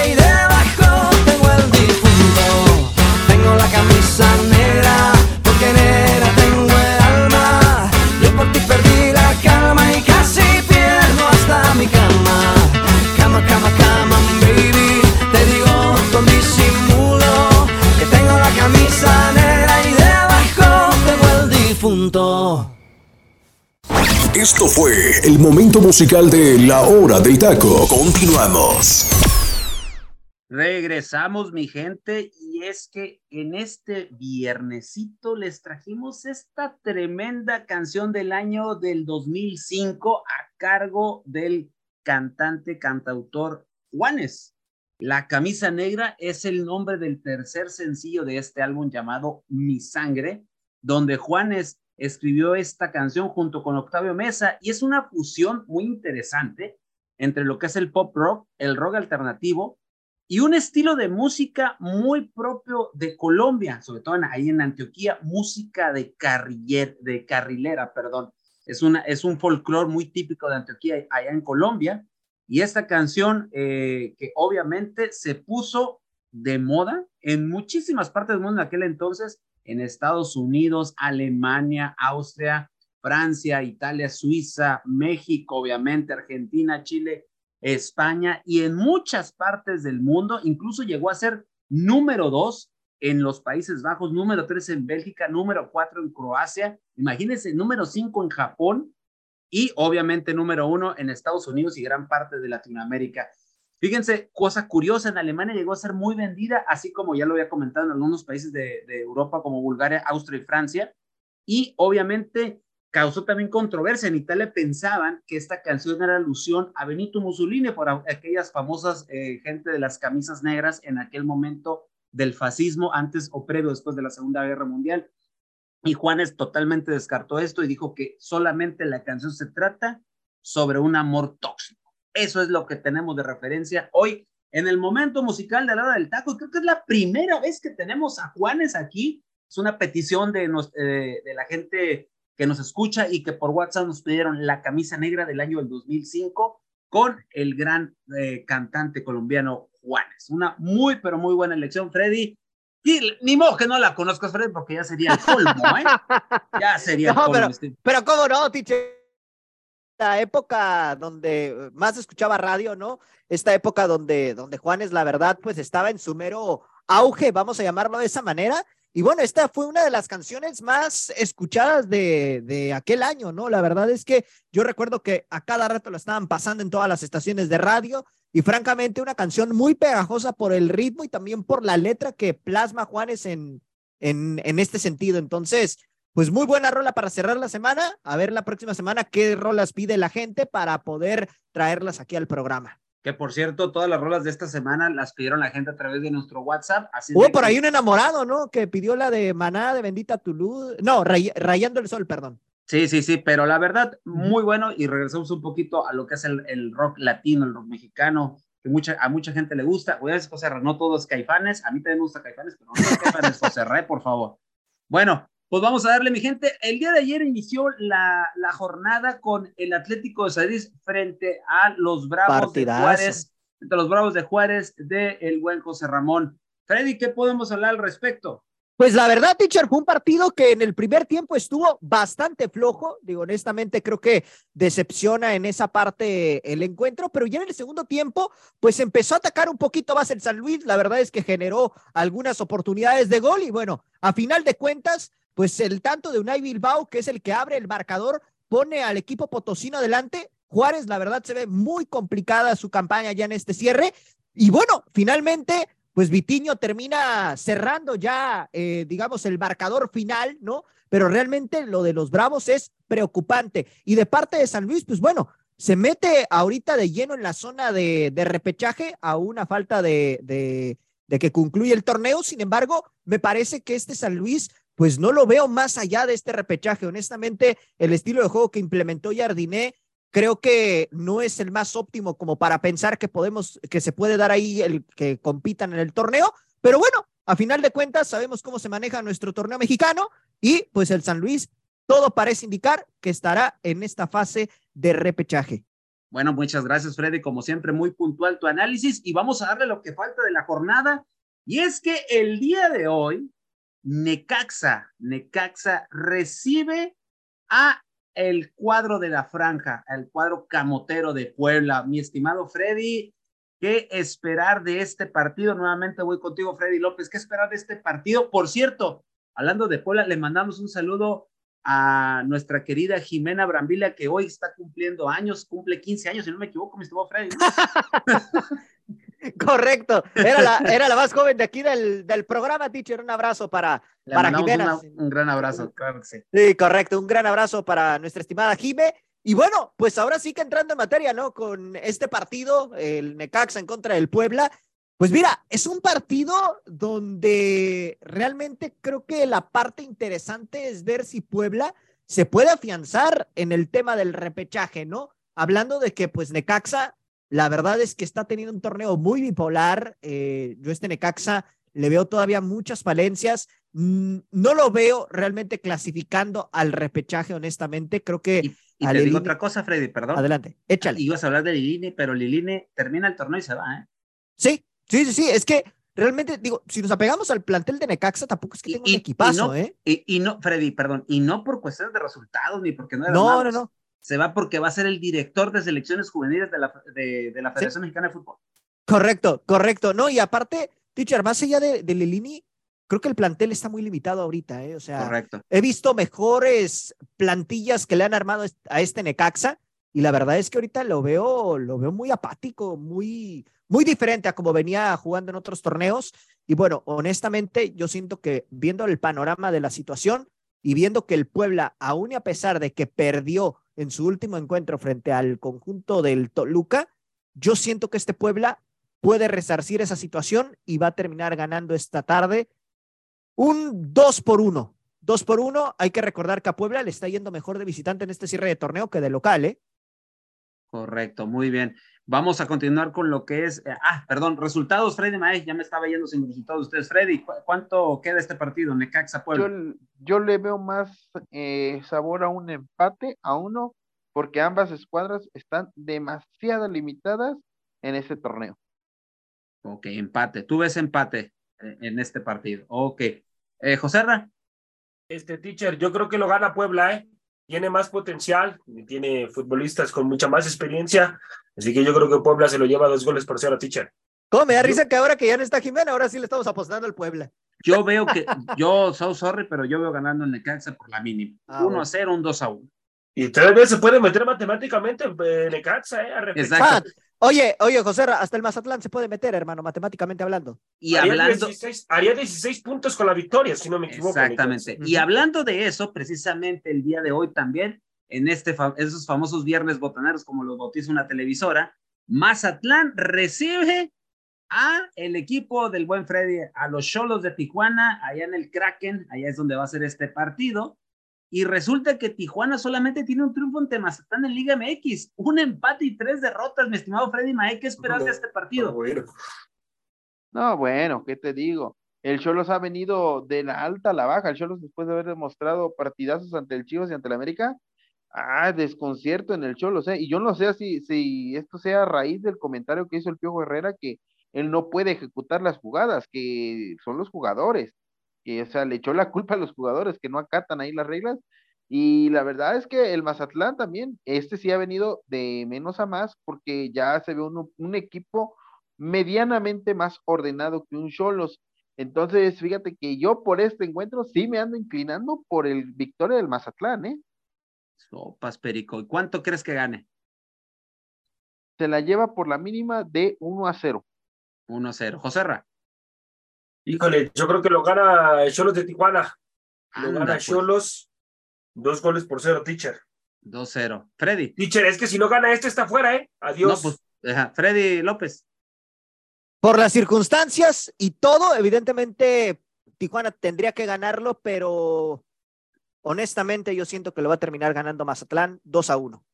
Esto fue el momento musical de La Hora del Taco. Continuamos. Regresamos, mi gente, y es que en este viernesito les trajimos esta tremenda canción del año del 2005 a cargo del cantante, cantautor Juanes. La camisa negra es el nombre del tercer sencillo de este álbum llamado Mi Sangre, donde Juanes escribió esta canción junto con Octavio Mesa y es una fusión muy interesante entre lo que es el pop rock, el rock alternativo y un estilo de música muy propio de Colombia, sobre todo en, ahí en Antioquía, música de, carriller, de carrilera, perdón. Es, una, es un folclore muy típico de Antioquía allá en Colombia. Y esta canción eh, que obviamente se puso de moda en muchísimas partes del mundo en aquel entonces, en Estados Unidos, Alemania, Austria, Francia, Italia, Suiza, México, obviamente, Argentina, Chile, España y en muchas partes del mundo, incluso llegó a ser número dos en los Países Bajos, número tres en Bélgica, número cuatro en Croacia, imagínense, número cinco en Japón y obviamente número uno en Estados Unidos y gran parte de Latinoamérica. Fíjense, cosa curiosa, en Alemania llegó a ser muy vendida, así como ya lo había comentado en algunos países de, Europa como Bulgaria, Austria y Francia. Y obviamente causó también controversia. En Italia pensaban que esta canción era alusión a Benito Mussolini por aquellas famosas eh, gente de las camisas negras en aquel momento del fascismo, antes o previo después de la Segunda Guerra Mundial. Y Juanes totalmente descartó esto y dijo que solamente la canción se trata sobre un amor tóxico. Eso es lo que tenemos de referencia hoy en el momento musical de la hora del taco. Creo que es la primera vez que tenemos a Juanes aquí es una petición de, eh, de la gente que nos escucha y que por WhatsApp nos pidieron la camisa negra del año del 2005 con el gran eh, cantante colombiano Juanes. Una muy, pero muy buena elección, Freddy. Y ni modo que no la conozcas, Freddy, porque ya sería el colmo, ¿eh? Ya sería el colmo. Pero, pero cómo no, Tiche. La época donde más escuchaba radio, ¿no? Esta época donde, donde Juanes, la verdad, pues estaba en su mero auge, vamos a llamarlo de esa manera, y bueno, esta fue una de las canciones más escuchadas de, de, aquel año, ¿no? La verdad es que yo recuerdo que a cada rato lo estaban pasando en todas las estaciones de radio y francamente una canción muy pegajosa por el ritmo y también por la letra que plasma Juanes en, en, en este sentido. Entonces, pues muy buena rola para cerrar la semana. A ver la próxima semana qué rolas pide la gente para poder traerlas aquí al programa que por cierto, todas las rolas de esta semana las pidieron la gente a través de nuestro WhatsApp. Así Hubo por ahí un enamorado, ¿no? Que pidió la de Maná, de Bendita tu luz. No, Rayando el Sol, perdón. Sí, sí, sí, pero la verdad, muy bueno. Y regresamos un poquito a lo que es el, rock latino, el rock mexicano, que mucha, a mucha gente le gusta. Voy a decir, José no todos caifanes. A mí también me gusta caifanes, pero no caifanes, José Re, por favor. Bueno, pues vamos a darle, mi gente. El día de ayer inició la, la jornada con el Atlético de Sadís frente a los Bravos de Juárez, entre los Bravos de Juárez de el buen José Ramón. Freddy, ¿qué podemos hablar al respecto? Pues la verdad, teacher, fue un partido que en el primer tiempo estuvo bastante flojo. Digo, honestamente, creo que decepciona en esa parte el encuentro, pero ya en el segundo tiempo, pues empezó a atacar un poquito más el San Luis. La verdad es que generó algunas oportunidades de gol y bueno, a final de cuentas, pues el tanto de Unai Bilbao, que es el que abre el marcador, pone al equipo potosino adelante. Juárez, la verdad, se ve muy complicada su campaña ya en este cierre. Y bueno, finalmente, pues Vitiño termina cerrando ya, eh, digamos, el marcador final, ¿no? Pero realmente lo de los Bravos es preocupante. Y de parte de San Luis, pues bueno, se mete ahorita de lleno en la zona de, repechaje a una falta de, de, de que concluye el torneo. Sin embargo, me parece que este San Luis pues no lo veo más allá de este repechaje. Honestamente, el estilo de juego que implementó Jardiné creo que no es el más óptimo como para pensar que podemos, que se puede dar ahí el que compitan en el torneo. Pero bueno, a final de cuentas sabemos cómo se maneja nuestro torneo mexicano y pues el San Luis, todo parece indicar que estará en esta fase de repechaje. Bueno, muchas gracias, Freddy. Como siempre, muy puntual tu análisis y vamos a darle lo que falta de la jornada. Y es que el día de hoy, Necaxa, Necaxa recibe a el cuadro de la franja, el cuadro camotero de Puebla. Mi estimado Freddy, ¿qué esperar de este partido? Nuevamente voy contigo, Freddy López. ¿Qué esperar de este partido? Por cierto, hablando de Puebla, le mandamos un saludo a nuestra querida Jimena Brambila, que hoy está cumpliendo años, cumple 15 años, si no me equivoco, mi estimado Freddy. Correcto, era la, era la más joven de aquí del, del programa, teacher. Un abrazo para, para Jimena. un gran abrazo, claro sí. Sí, correcto, un gran abrazo para nuestra estimada Jime. Y bueno, pues ahora sí que entrando en materia, ¿no? Con este partido, el Necaxa en contra del Puebla. Pues mira, es un partido donde realmente creo que la parte interesante es ver si Puebla se puede afianzar en el tema del repechaje, ¿no? Hablando de que pues Necaxa la verdad es que está teniendo un torneo muy bipolar. Eh, yo este Necaxa le veo todavía muchas falencias. Mm, no lo veo realmente clasificando al repechaje, honestamente. Creo que. Y, te digo otra cosa, Freddy, perdón. Adelante, échale. Ibas a hablar de Liline, pero Liline termina el torneo y se va, ¿eh? Sí, sí, sí, sí. Es que realmente, digo, si nos apegamos al plantel de Necaxa, tampoco es que tenga un equipazo, ¿eh? Y, no, Freddy, perdón, y no por cuestiones de resultados ni porque no era No, no, no se va porque va a ser el director de selecciones juveniles de la, de, la Federación Mexicana de Fútbol. Correcto, correcto. No, y aparte, teacher, más allá de, de Lilini, creo que el plantel está muy limitado ahorita, ¿eh? O sea, Correcto. he visto mejores plantillas que le han armado a este Necaxa y la verdad es que ahorita lo veo, lo veo muy apático, muy, muy diferente a como venía jugando en otros torneos. Y bueno, honestamente, yo siento que viendo el panorama de la situación y viendo que el Puebla, aún y a pesar de que perdió en su último encuentro frente al conjunto del Toluca, yo siento que este Puebla puede resarcir esa situación y va a terminar ganando esta tarde un 2 por 1. 2 por 1, hay que recordar que a Puebla le está yendo mejor de visitante en este cierre de torneo que de local, ¿eh? Correcto, muy bien. Vamos a continuar con lo que es, eh, ah, perdón, resultados, Freddy Maez, ya me estaba yendo sin resultados ustedes. Freddy, ¿cuánto queda este partido, Necaxa Puebla? Yo, le veo más eh, sabor a un empate, a uno, porque ambas escuadras están demasiado limitadas en este torneo. Ok, empate. Tú ves empate eh, en este partido. Ok. Eh, José Este teacher, yo creo que lo gana Puebla, ¿eh? Tiene más potencial, tiene futbolistas con mucha más experiencia, así que yo creo que Puebla se lo lleva dos goles por cero, teacher. ¿Cómo me da risa que ahora que ya no está Jimena, ahora sí le estamos apostando al Puebla? Yo veo que, yo, so sorry, pero yo veo ganando el Necaxa por la mínima. 1 ah, a 0, un 2 a 1. Y tres veces se puede meter matemáticamente en Necaxa, ¿eh? A Exacto. Oye, oye, José, hasta el Mazatlán se puede meter, hermano, matemáticamente hablando. Y haría hablando. 16, haría 16 puntos con la victoria, si no me equivoco. Exactamente. Y hablando de eso, precisamente el día de hoy también, en este esos famosos viernes botaneros, como los bautiza una televisora, Mazatlán recibe a el equipo del buen Freddy, a los Cholos de Tijuana, allá en el Kraken, allá es donde va a ser este partido y resulta que Tijuana solamente tiene un triunfo ante Mazatlán en Liga MX, un empate y tres derrotas, mi estimado Freddy Mae, ¿qué esperas de este partido? No, bueno, ¿qué te digo? El Cholos ha venido de la alta a la baja, el Cholos después de haber demostrado partidazos ante el Chivas y ante el América, ah, desconcierto en el Cholos, ¿eh? Y yo no sé si, si esto sea a raíz del comentario que hizo el Piojo Herrera, que él no puede ejecutar las jugadas, que son los jugadores que, o sea, le echó la culpa a los jugadores que no acatan ahí las reglas. Y la verdad es que el Mazatlán también, este sí ha venido de menos a más porque ya se ve un, un equipo medianamente más ordenado que un Cholos. Entonces, fíjate que yo por este encuentro sí me ando inclinando por el victoria del Mazatlán, ¿eh? Sopas, Perico. ¿Y cuánto crees que gane? Se la lleva por la mínima de 1 a 0. 1 a 0. Joserra. Híjole, yo creo que lo gana Cholos de Tijuana. Lo gana pues. Cholos. Dos goles por cero, teacher. 2-0. Freddy. Teacher, es que si no gana este está fuera, ¿eh? Adiós. No, pues, Freddy López. Por las circunstancias y todo, evidentemente Tijuana tendría que ganarlo, pero honestamente yo siento que lo va a terminar ganando Mazatlán 2 a 1.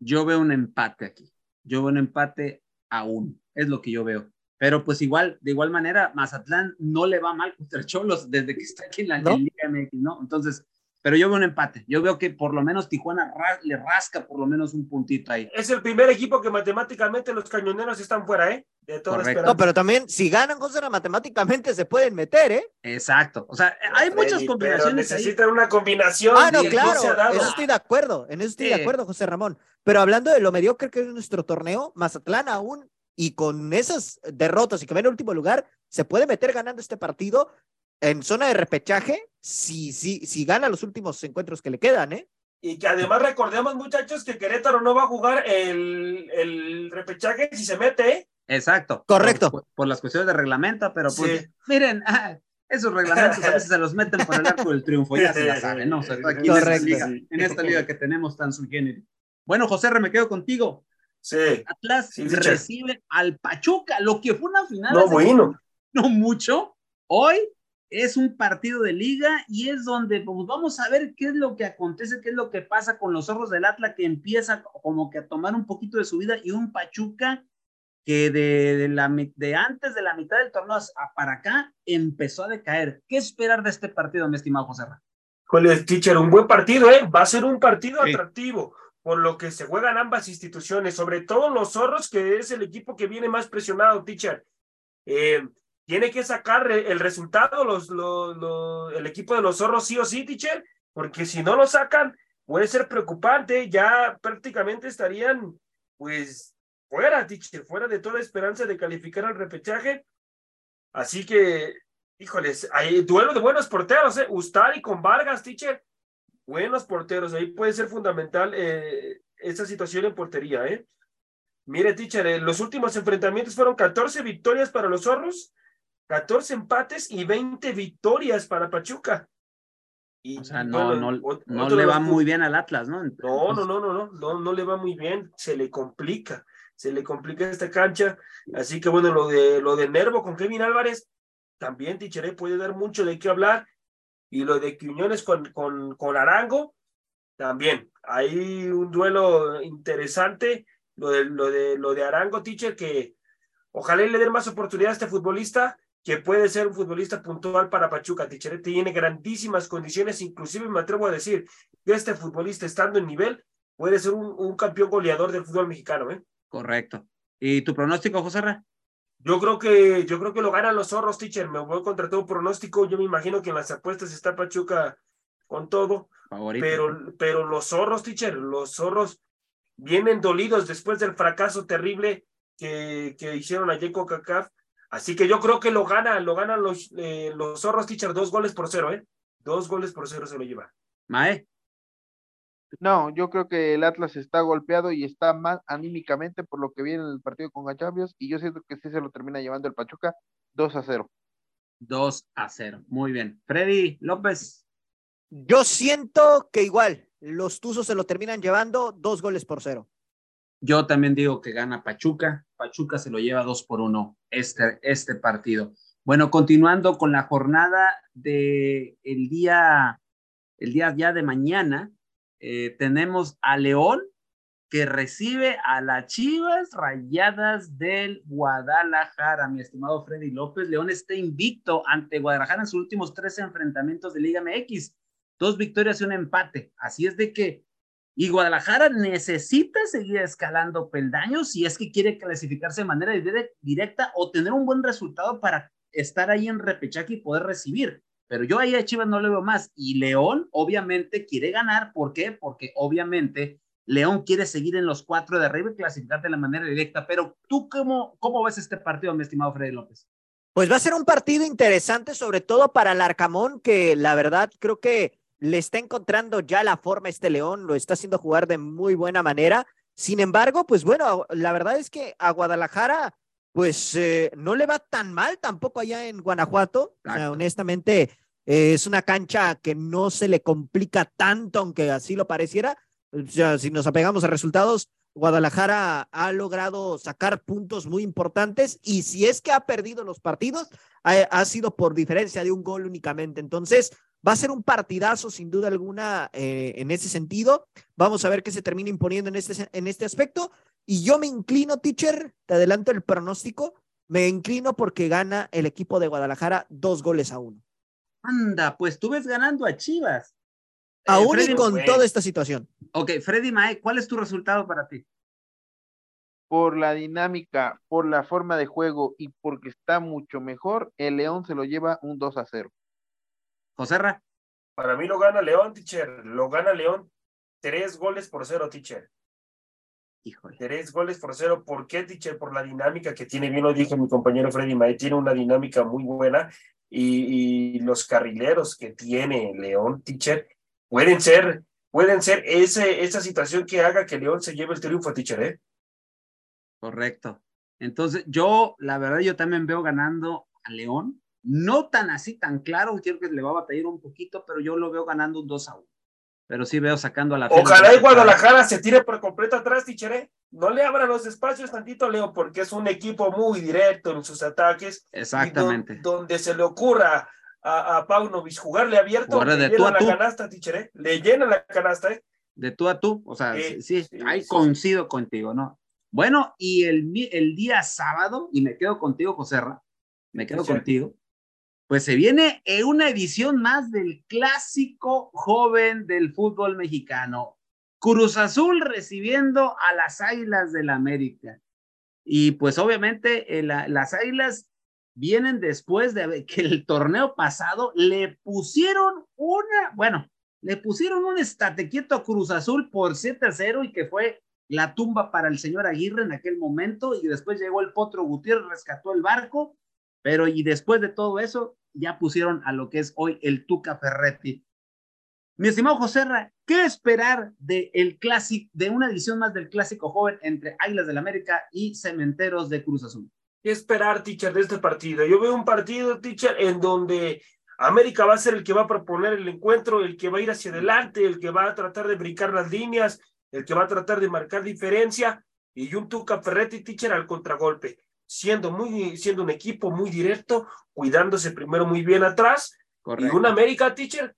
Yo veo un empate aquí. Yo veo un empate a 1. Es lo que yo veo. Pero pues igual, de igual manera, Mazatlán no le va mal contra Cholos desde que está aquí en la Liga MX, ¿no? Entonces, pero yo veo un empate. Yo veo que por lo menos Tijuana le rasca por lo menos un puntito ahí. Es el primer equipo que matemáticamente los cañoneros están fuera, ¿eh? De toda No, pero también si ganan cosas matemáticamente se pueden meter, ¿eh? Exacto. O sea, hay muchas combinaciones. necesitan una combinación. Ah, no, claro. eso estoy de acuerdo. En eso estoy de acuerdo, José Ramón. Pero hablando de lo mediocre que es nuestro torneo, Mazatlán aún y con esas derrotas y que ven en último lugar, se puede meter ganando este partido en zona de repechaje si, si, si gana los últimos encuentros que le quedan, ¿eh? Y que además recordemos, muchachos, que Querétaro no va a jugar el, el repechaje si se mete, ¿eh? Exacto. Correcto. Por, las cuestiones de reglamento, pero pues, miren, ah, esos reglamentos a veces se los meten por el arco del triunfo, ya se la saben, ¿no? O sea, aquí en esta, liga, en esta liga que tenemos tan subgénero. Bueno, José, me quedo contigo. Sí. Atlas recibe al Pachuca, lo que fue una final. No, bueno. No mucho. Hoy es un partido de liga y es donde pues, vamos a ver qué es lo que acontece, qué es lo que pasa con los ojos del Atlas que empieza como que a tomar un poquito de su vida y un Pachuca que de, la, de antes de la mitad del torneo para acá empezó a decaer. ¿Qué esperar de este partido, mi estimado José Joder, teacher, un buen partido, ¿eh? Va a ser un partido atractivo por lo que se juegan ambas instituciones, sobre todo los zorros, que es el equipo que viene más presionado, teacher. Eh, tiene que sacar el resultado el equipo de los zorros sí o sí, teacher, porque si no lo sacan, puede ser preocupante, ya prácticamente estarían, pues, fuera, teacher, fuera de toda esperanza de calificar al repechaje. Así que, híjoles, hay duelo de buenos porteros, ¿eh? Ustari con Vargas, teacher, buenos porteros, ahí puede ser fundamental eh, esta situación en portería, ¿eh? Mire, teacher, eh, los últimos enfrentamientos fueron 14 victorias para los zorros, 14 empates y 20 victorias para Pachuca. Y, o sea, no, no, no le va muy bien al Atlas, ¿no? No, no, no, no, no, no, no le va muy bien, se le complica, se le complica esta cancha. Así que bueno, lo de, lo de Nervo con Kevin Álvarez, también, teacher, eh, puede dar mucho de qué hablar y lo de Quiñones con, con, con Arango, también. Hay un duelo interesante lo de, lo de, lo de Arango, teacher, que ojalá le den más oportunidad a este futbolista, que puede ser un futbolista puntual para Pachuca, teacher. Tiene grandísimas condiciones, inclusive me atrevo a decir que este futbolista estando en nivel puede ser un, un campeón goleador del fútbol mexicano, ¿eh? Correcto. ¿Y tu pronóstico, José Ra? Yo creo que, yo creo que lo ganan los zorros, teacher. Me voy contra todo pronóstico. Yo me imagino que en las apuestas está Pachuca con todo. Pero, pero los zorros, teacher, los zorros vienen dolidos después del fracaso terrible que, que hicieron allí en CONCACAF. Así que yo creo que lo ganan, lo ganan los, eh, los zorros, teacher, dos goles por cero, ¿eh? Dos goles por cero se lo lleva. Mae. No, yo creo que el Atlas está golpeado y está más anímicamente por lo que viene en el partido con Gachampions y yo siento que sí se lo termina llevando el Pachuca 2 a 0. 2 a 0. Muy bien. Freddy López. Yo siento que igual los Tuzos se lo terminan llevando dos goles por cero. Yo también digo que gana Pachuca. Pachuca se lo lleva dos por uno este, este partido. Bueno, continuando con la jornada de el día, el día ya de mañana, eh, tenemos a León que recibe a las Chivas Rayadas del Guadalajara, mi estimado Freddy López. León está invicto ante Guadalajara en sus últimos tres enfrentamientos de Liga MX. Dos victorias y un empate. Así es de que, y Guadalajara necesita seguir escalando peldaños si es que quiere clasificarse de manera directa o tener un buen resultado para estar ahí en repechaje y poder recibir. Pero yo ahí a Chivas no le veo más. Y León, obviamente, quiere ganar. ¿Por qué? Porque obviamente León quiere seguir en los cuatro de arriba y clasificarte de la manera directa. Pero tú, ¿cómo, cómo ves este partido, mi estimado Freddy López? Pues va a ser un partido interesante, sobre todo para el Arcamón, que la verdad creo que le está encontrando ya la forma este León, lo está haciendo jugar de muy buena manera. Sin embargo, pues bueno, la verdad es que a Guadalajara pues eh, no le va tan mal tampoco allá en Guanajuato. honestamente, eh, es una cancha que no se le complica tanto, aunque así lo pareciera. O sea, si nos apegamos a resultados, Guadalajara ha logrado sacar puntos muy importantes y si es que ha perdido los partidos, ha, sido por diferencia de un gol únicamente. Entonces, va a ser un partidazo sin duda alguna eh, en ese sentido. Vamos a ver qué se termina imponiendo en este, en este aspecto. Y yo me inclino, teacher, te adelanto el pronóstico, me inclino porque gana el equipo de Guadalajara dos goles a uno. Anda, pues tú ves ganando a Chivas. Aún y con toda esta situación. Ok, Freddy Mae, ¿cuál es tu resultado para ti? Por la dinámica, por la forma de juego y porque está mucho mejor, el León se lo lleva un 2 a 0. José Ra. Para mí lo gana León, teacher. Lo gana León tres goles por cero, teacher. Tres goles por cero. ¿Por qué, teacher? Por la dinámica que tiene, bien lo dijo mi compañero Freddy Mae, tiene una dinámica muy buena y, los carrileros que tiene León, teacher, pueden ser, pueden ser ese, esa situación que haga que León se lleve el triunfo, teacher, ¿eh? Correcto. Entonces, yo, la verdad, yo también veo ganando a León. No tan así, tan claro, quiero que le va a batallar un poquito, pero yo lo veo ganando un 2 a 1 pero sí veo sacando a la. Ojalá y Guadalajara se tire por completo atrás, Tichere. No le abra los espacios tantito, Leo, porque es un equipo muy directo en sus ataques. Exactamente. donde se le ocurra a, a Paunovic jugarle abierto, le llena la canasta, Tichere. Le llena la canasta, ¿eh? De tú a tú, o sea, sí, ahí coincido contigo, ¿no? Bueno, y el, el día sábado, y me quedo contigo, José me quedo contigo pues se viene una edición más del clásico joven del fútbol mexicano. Cruz Azul recibiendo a las Águilas del la América. Y pues obviamente eh, las Águilas vienen después de que el torneo pasado le pusieron una, bueno, le pusieron un estate quieto a Cruz Azul por 7 a 0 y que fue la tumba para el señor Aguirre en aquel momento y después llegó el Potro Gutiérrez, rescató el barco pero y después de todo eso, ya pusieron a lo que es hoy el Tuca Ferretti. Mi estimado José ¿qué esperar de, de una edición más del clásico joven entre Águilas del América y Cementeros de Cruz Azul? ¿Qué esperar, teacher, de este partido? Yo veo un partido, teacher, en donde América va a ser el que va a proponer el encuentro, el que va a ir hacia adelante, el que va a tratar de brincar las líneas, el que va a tratar de marcar diferencia, y un Tuca Ferretti, teacher, al contragolpe siendo, muy, siendo un equipo muy directo, cuidándose primero muy bien atrás, y un América Teacher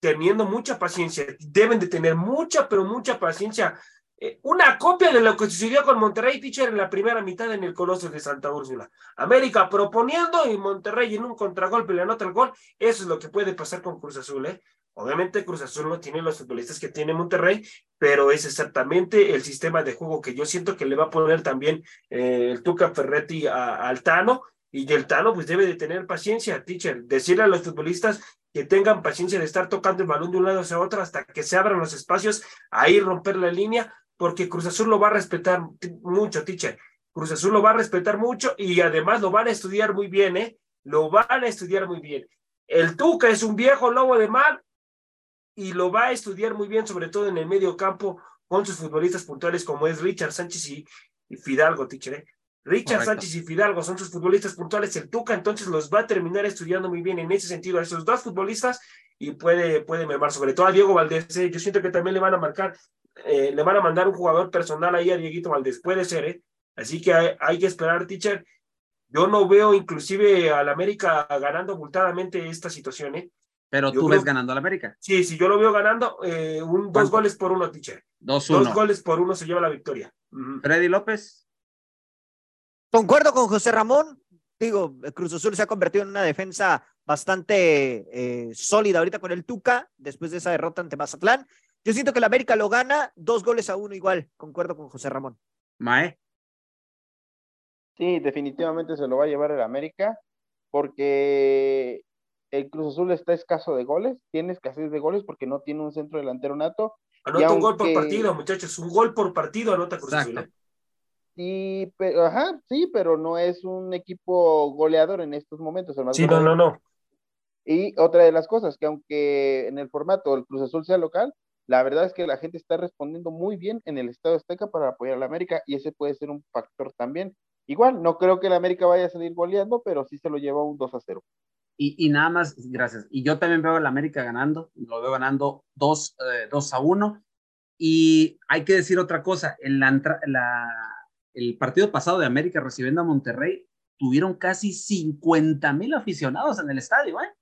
teniendo mucha paciencia. Deben de tener mucha, pero mucha paciencia eh, una copia de lo que sucedió con Monterrey Teacher en la primera mitad en el Coloso de Santa Úrsula. América proponiendo y Monterrey en un contragolpe le anota el gol. Eso es lo que puede pasar con Cruz Azul, ¿eh? Obviamente Cruz Azul no tiene los futbolistas que tiene Monterrey, pero es exactamente el sistema de juego que yo siento que le va a poner también eh, el Tuca Ferretti al Tano. Y el Tano pues debe de tener paciencia, teacher, decirle a los futbolistas que tengan paciencia de estar tocando el balón de un lado hacia otro hasta que se abran los espacios, ahí romper la línea, porque Cruz Azul lo va a respetar mucho, teacher. Cruz Azul lo va a respetar mucho y además lo van a estudiar muy bien, ¿eh? Lo van a estudiar muy bien. El Tuca es un viejo lobo de mar y lo va a estudiar muy bien, sobre todo en el medio campo, con sus futbolistas puntuales como es Richard Sánchez y, Fidalgo, teacher. ¿eh? Richard Sánchez y Fidalgo son sus futbolistas puntuales. El Tuca entonces los va a terminar estudiando muy bien en ese sentido a esos dos futbolistas y puede, puede mermar, sobre todo a Diego Valdés. ¿eh? Yo siento que también le van a marcar, eh, le van a mandar un jugador personal ahí a Dieguito Valdés. Puede ser, ¿eh? Así que hay, hay que esperar, teacher. Yo no veo inclusive al América ganando multadamente esta situación, ¿eh? Pero tú ves ganando al América. Sí, sí, yo lo veo ganando eh, un, dos goles por uno, teacher. Dos, uno. dos goles por uno se lleva la victoria. Freddy López. Concuerdo con José Ramón. Digo, Cruz Azul se ha convertido en una defensa bastante eh, sólida ahorita con el Tuca, después de esa derrota ante Mazatlán. Yo siento que el América lo gana dos goles a uno igual. Concuerdo con José Ramón. Mae. Sí, definitivamente se lo va a llevar el América, porque el Cruz Azul está escaso de goles, tiene escasez de goles porque no tiene un centro delantero nato. Anota un gol por partido, muchachos, un gol por partido anota Cruz Azul. ¿eh? Sí, pero, ajá, sí, pero no es un equipo goleador en estos momentos. sí, no, no, no. Y otra de las cosas, que aunque en el formato el Cruz Azul sea local, la verdad es que la gente está respondiendo muy bien en el Estado Azteca para apoyar a la América y ese puede ser un factor también. Igual, no creo que la América vaya a salir goleando, pero sí se lo lleva un 2 a 0. Y, nada más, gracias. Y yo también veo a la América ganando, lo veo ganando 2, eh, a 1. Y hay que decir otra cosa, en la, el partido pasado de América recibiendo a Monterrey, tuvieron casi 50 mil aficionados en el estadio, ¿eh?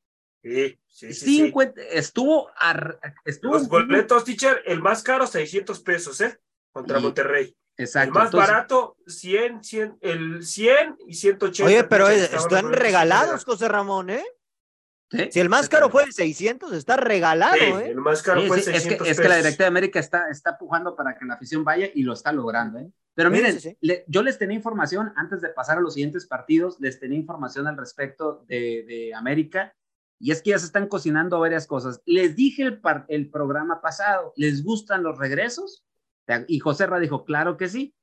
Sí, sí, sí, Estuvo, estuvo... Los boletos, teacher, el más caro, 600 pesos, ¿eh? Contra Monterrey. Exacto. El más barato, 100, 100, el 100 y 180. Oye, pero están regalados, José Ramón, ¿eh? Si el más caro fue el 600, está regalado, ¿eh? El más caro fue 600 es que, la Directa de América está, está pujando para que la afición vaya y lo está logrando, ¿eh? Pero miren, yo les tenía información, antes de pasar a los siguientes partidos, les tenía información al respecto de, de América, y es que ya se están cocinando varias cosas. Les dije el, el programa pasado, ¿les gustan los regresos? Y José Ra dijo, claro que sí.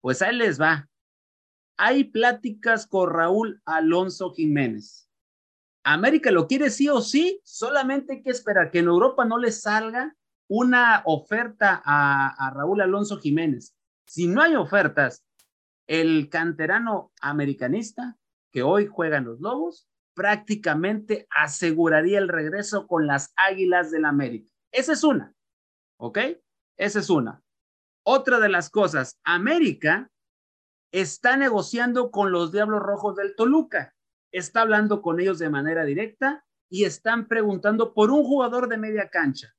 Pues ahí les va. Hay pláticas con Raúl Alonso Jiménez. América lo quiere sí o sí, solamente hay que esperar que en Europa no le salga una oferta a, Raúl Alonso Jiménez. Si no hay ofertas, el canterano americanista que hoy juega en los Lobos prácticamente aseguraría el regreso con las Águilas del América. Esa es una, ¿ok? Esa es una. Otra de las cosas, América está negociando con los Diablos Rojos del Toluca, está hablando con ellos de manera directa y están preguntando por un jugador de media cancha.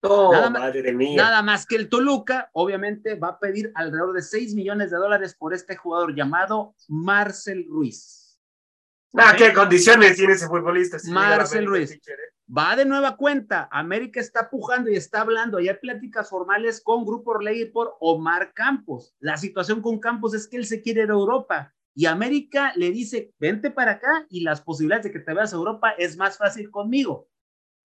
Oh, nada, madre mía. nada más que el Toluca, obviamente, va a pedir alrededor de 6 millones de dólares por este jugador llamado Marcel Ruiz. Ah, ¿Qué condiciones tiene ese futbolista? Marcel Ruiz va de nueva cuenta. América está pujando y está hablando. Y hay pláticas formales con Grupo Orley por Omar Campos. La situación con Campos es que él se quiere ir a Europa. Y América le dice, vente para acá y las posibilidades de que te veas a Europa es más fácil conmigo.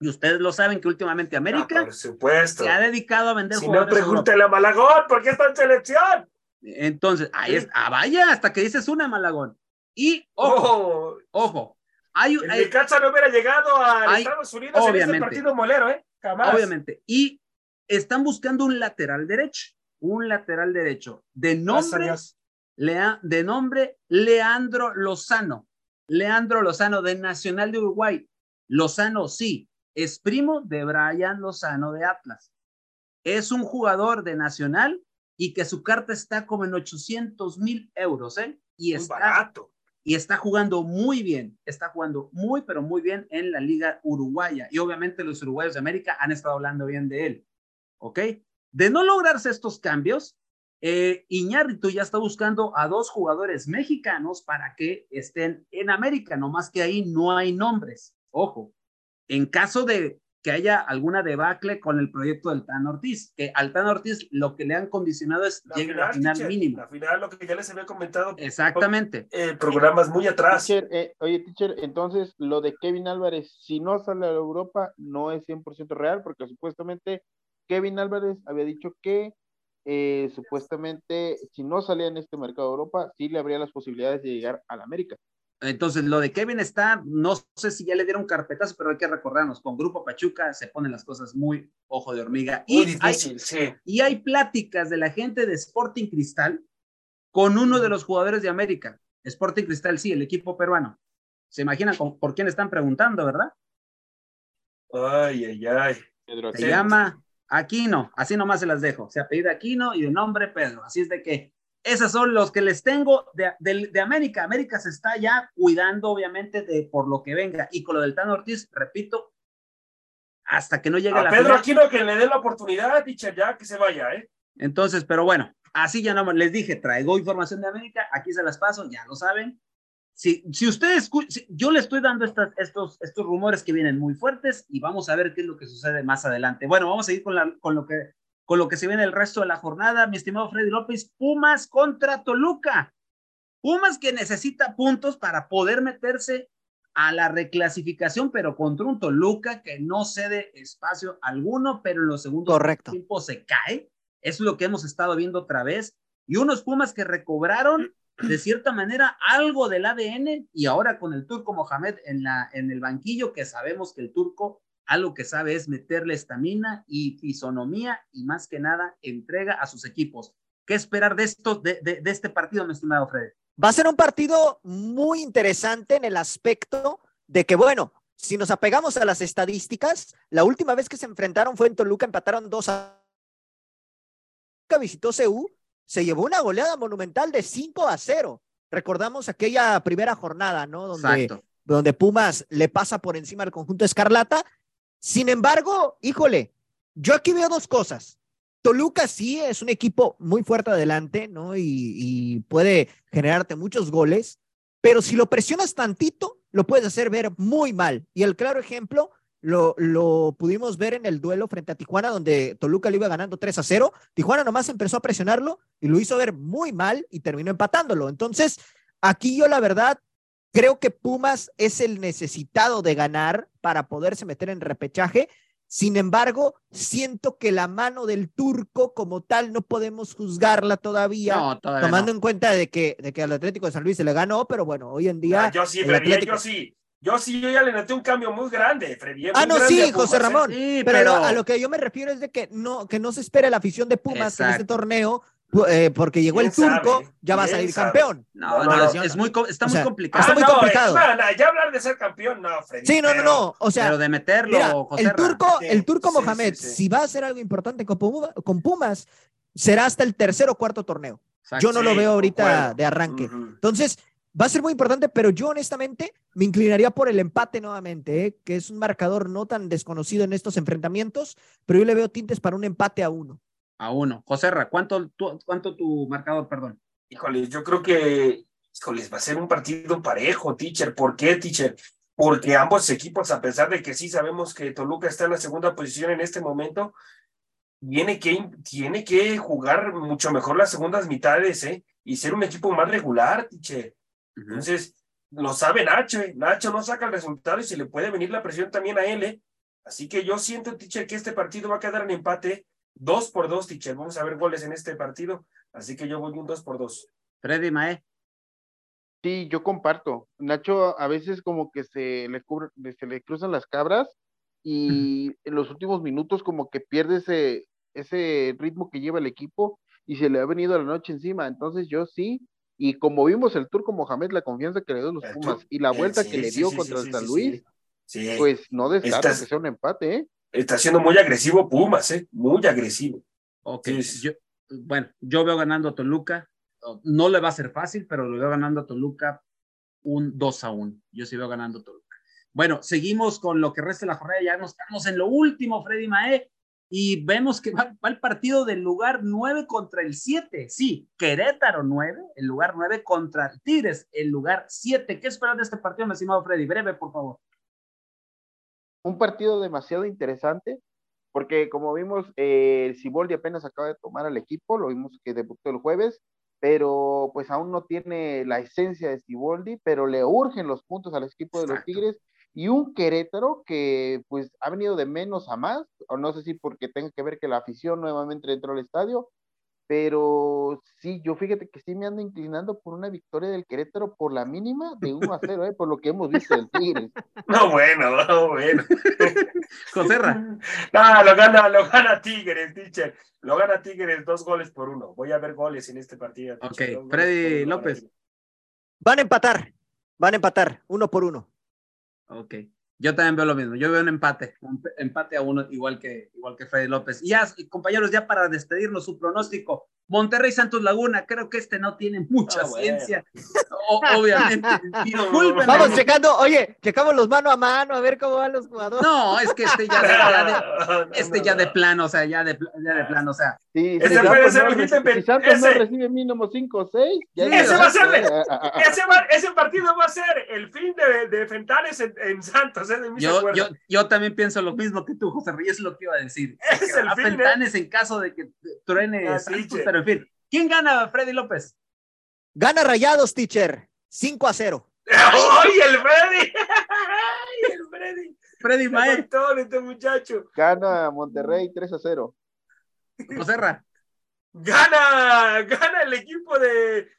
Y ustedes lo saben que últimamente América se ha dedicado a vender si jugadores. no, pregúntale a Malagón, ¿por qué está en selección? Entonces, ahí es, ah, vaya, hasta que dices una, Malagón. Y, ojo, oh. ojo, hay, el hay, no hubiera llegado a Estados Unidos obviamente, en ese partido molero, ¿eh? Obviamente. Y están buscando un lateral derecho, un lateral derecho de nombre, Lea, de nombre Leandro Lozano. Leandro Lozano de Nacional de Uruguay. Lozano, sí, es primo de Brian Lozano de Atlas. Es un jugador de Nacional y que su carta está como en 800 mil euros, ¿eh? Y es barato y está jugando muy bien, está jugando muy, pero muy bien en la liga uruguaya. Y obviamente los uruguayos de América han estado hablando bien de él. ¿Ok? De no lograrse estos cambios, eh, Iñárritu ya está buscando a dos jugadores mexicanos para que estén en América, no más que ahí no hay nombres. Ojo, en caso de que haya alguna debacle con el proyecto del Tan Ortiz, que al Tan Ortiz lo que le han condicionado es llegar a la final mínima. La final, lo que ya les había comentado. Exactamente. Eh, programas muy atrás. Eh, oye, teacher, entonces lo de Kevin Álvarez, si no sale a Europa, no es 100% real, porque supuestamente Kevin Álvarez había dicho que eh, supuestamente si no salía en este mercado de Europa, sí le habría las posibilidades de llegar a la América. Entonces, lo de Kevin está, no sé si ya le dieron carpetazo, pero hay que recordarnos, con Grupo Pachuca se ponen las cosas muy ojo de hormiga. Muy y difícil, hay, sí. Y hay pláticas de la gente de Sporting Cristal con uno de los jugadores de América. Sporting Cristal, sí, el equipo peruano. Se imaginan por quién están preguntando, ¿verdad? Ay, ay, ay. se llama Aquino, así nomás se las dejo. Se apellida Aquino y de nombre Pedro. Así es de que esos son los que les tengo de, de, América. América se está ya cuidando, obviamente, de por lo que venga. Y con lo del Tan Ortiz, repito, hasta que no llegue a la. Pedro Aquino que le dé la oportunidad, dicha ya que se vaya, ¿eh? Entonces, pero bueno, así ya no les dije, traigo información de América, aquí se las paso, ya lo saben. Si, si ustedes, yo le estoy dando estas, estos, estos rumores que vienen muy fuertes y vamos a ver qué es lo que sucede más adelante. Bueno, vamos a ir con, la, con lo que con lo que se viene el resto de la jornada, mi estimado Freddy López, Pumas contra Toluca. Pumas que necesita puntos para poder meterse a la reclasificación, pero contra un Toluca que no cede espacio alguno, pero en los segundos tiempos se cae. Es lo que hemos estado viendo otra vez. Y unos Pumas que recobraron de cierta manera algo del ADN y ahora con el turco Mohamed en, la, en el banquillo, que sabemos que el turco algo que sabe es meterle estamina y fisonomía y más que nada entrega a sus equipos. ¿Qué esperar de, esto, de, de, este partido, mi estimado Fred? Va a ser un partido muy interesante en el aspecto de que, bueno, si nos apegamos a las estadísticas, la última vez que se enfrentaron fue en Toluca, empataron dos a... Visitó CU, se llevó una goleada monumental de 5 a 0. Recordamos aquella primera jornada, ¿no? Donde, donde Pumas le pasa por encima al conjunto Escarlata sin embargo, híjole, yo aquí veo dos cosas. Toluca sí es un equipo muy fuerte adelante, ¿no? Y, puede generarte muchos goles, pero si lo presionas tantito, lo puedes hacer ver muy mal. Y el claro ejemplo lo, lo pudimos ver en el duelo frente a Tijuana, donde Toluca le iba ganando 3 a 0. Tijuana nomás empezó a presionarlo y lo hizo ver muy mal y terminó empatándolo. Entonces, aquí yo la verdad Creo que Pumas es el necesitado de ganar para poderse meter en repechaje. Sin embargo, siento que la mano del turco como tal no podemos juzgarla todavía, tomando en cuenta de que, de que al Atlético de San Luis se le ganó, pero bueno, hoy en día... Ah, yo sí, Freddy, yo sí. Yo sí, yo ya le noté un cambio muy grande, Freddy. ah, no, sí, José ¿eh? Ramón. pero, a lo que yo me refiero es de que no, que no se espere la afición de Pumas en este torneo eh, porque llegó el turco, ya va a salir campeón. No, no, es muy, está muy complicado. Está muy complicado. ya hablar de ser campeón, no, Freddy. Sí, no, no, no. O sea, pero de meterlo, el turco, el turco Mohamed, si va a hacer algo importante con, Pumas, será hasta el tercer o cuarto torneo. Yo no lo veo ahorita de arranque. Entonces, va a ser muy importante, pero yo honestamente me inclinaría por el empate nuevamente, ¿eh? que es un marcador no tan desconocido en estos enfrentamientos, pero yo le veo tintes para un empate a uno a uno. José Ra, ¿cuánto tu, cuánto tu marcador, perdón? Híjole, yo creo que, híjoles, va a ser un partido parejo, teacher. ¿Por qué, teacher? Porque ambos equipos, a pesar de que sí sabemos que Toluca está en la segunda posición en este momento, tiene que, tiene que jugar mucho mejor las segundas mitades, ¿eh? Y ser un equipo más regular, teacher. Entonces, lo sabe Nacho, ¿eh? Nacho no saca el resultado y se le puede venir la presión también a él, ¿eh? Así que yo siento, teacher, que este partido va a quedar en empate Dos por dos, teacher. Vamos a ver goles en este partido. Así que yo voy un dos por dos. Freddy Mae. Sí, yo comparto. Nacho a veces como que se le, se le cruzan las cabras y en los últimos minutos como que pierde ese, ese ritmo que lleva el equipo y se le ha venido la noche encima. Entonces yo sí, y como vimos el turco Mohamed, la confianza que le dio los Pumas y la vuelta que le dio contra el San Luis, pues no descarta que sea un empate, ¿eh? Está siendo muy agresivo Pumas, ¿eh? Muy agresivo. Ok, yo, bueno, yo veo ganando a Toluca. No le va a ser fácil, pero lo veo ganando a Toluca un 2 a 1. Yo sí veo ganando a Toluca. Bueno, seguimos con lo que resta de la jornada. Ya nos estamos en lo último, Freddy Mae. y vemos que va, el partido del lugar 9 contra el 7. Sí, Querétaro 9, el lugar 9 contra Tigres, el lugar 7. ¿Qué esperas de este partido, mi estimado Freddy? Breve, por favor. Un partido demasiado interesante, porque como vimos, eh, el Ciboldi apenas acaba de tomar al equipo, lo vimos que debutó el jueves, pero pues aún no tiene la esencia de Ciboldi, pero le urgen los puntos al equipo de los Tigres y un Querétaro que pues ha venido de menos a más, o no sé si porque tenga que ver que la afición nuevamente entró al estadio, pero sí, yo fíjate que sí me ando inclinando por una victoria del Querétaro por la mínima de 1 a 0, ¿eh? por lo que hemos visto del Tigres. No, bueno, no, bueno. Joserra. No, lo gana, lo gana Tigres, teacher. Lo gana Tigres dos goles por uno. Voy a ver goles en este partido. Ok, Freddy López. Van a empatar, van a empatar, uno por uno. Ok. Yo también veo lo mismo. Yo veo un empate, empate a uno, igual que, igual que Freddy López. Y ya, compañeros, ya para despedirnos, su pronóstico. Monterrey Santos Laguna, creo que este no tiene mucha ah, ciencia. obviamente. Vamos checando, oye, checamos los mano a mano a ver cómo van los jugadores. No, es que este ya, de, este ya de plano, o sea, ya de, ya de plano, o sea. Sí, ese puede ser el Si Santos no recibe mínimo 5 o 6. Ese, va a ser, ese, ese, partido va a ser el fin de, de Fentanes en, Santos. ¿eh? yo, yo, yo, también pienso lo mismo que tú, José Reyes, es lo que iba a decir. Es el fin, ¿eh? Fentanes en caso de que truene Santos, pero en fin. ¿Quién gana, Freddy López? Gana Rayados, teacher. 5 a 0. ¡Ay, el Freddy! ¡Ay, el Freddy! Freddy Mae. este muchacho. Gana Monterrey 3 a 0. Joserra. Gana, gana el equipo de,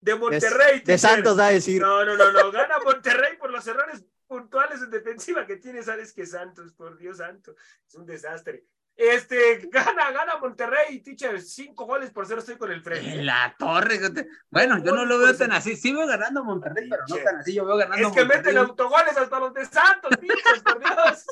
de Monterrey. De, Santos, va a decir. No, no, no, no. Gana Monterrey por los errores puntuales en defensiva que tiene, sabes que Santos, por Dios santo, es un desastre. Este, gana, gana Monterrey, teacher, cinco goles por cero, estoy con el frente. En la torre. Bueno, yo no lo veo tan así. Sí veo ganando Monterrey, pero no tan así. Yo veo ganando Es que meten autogoles hasta los de Santos, teacher, por Dios.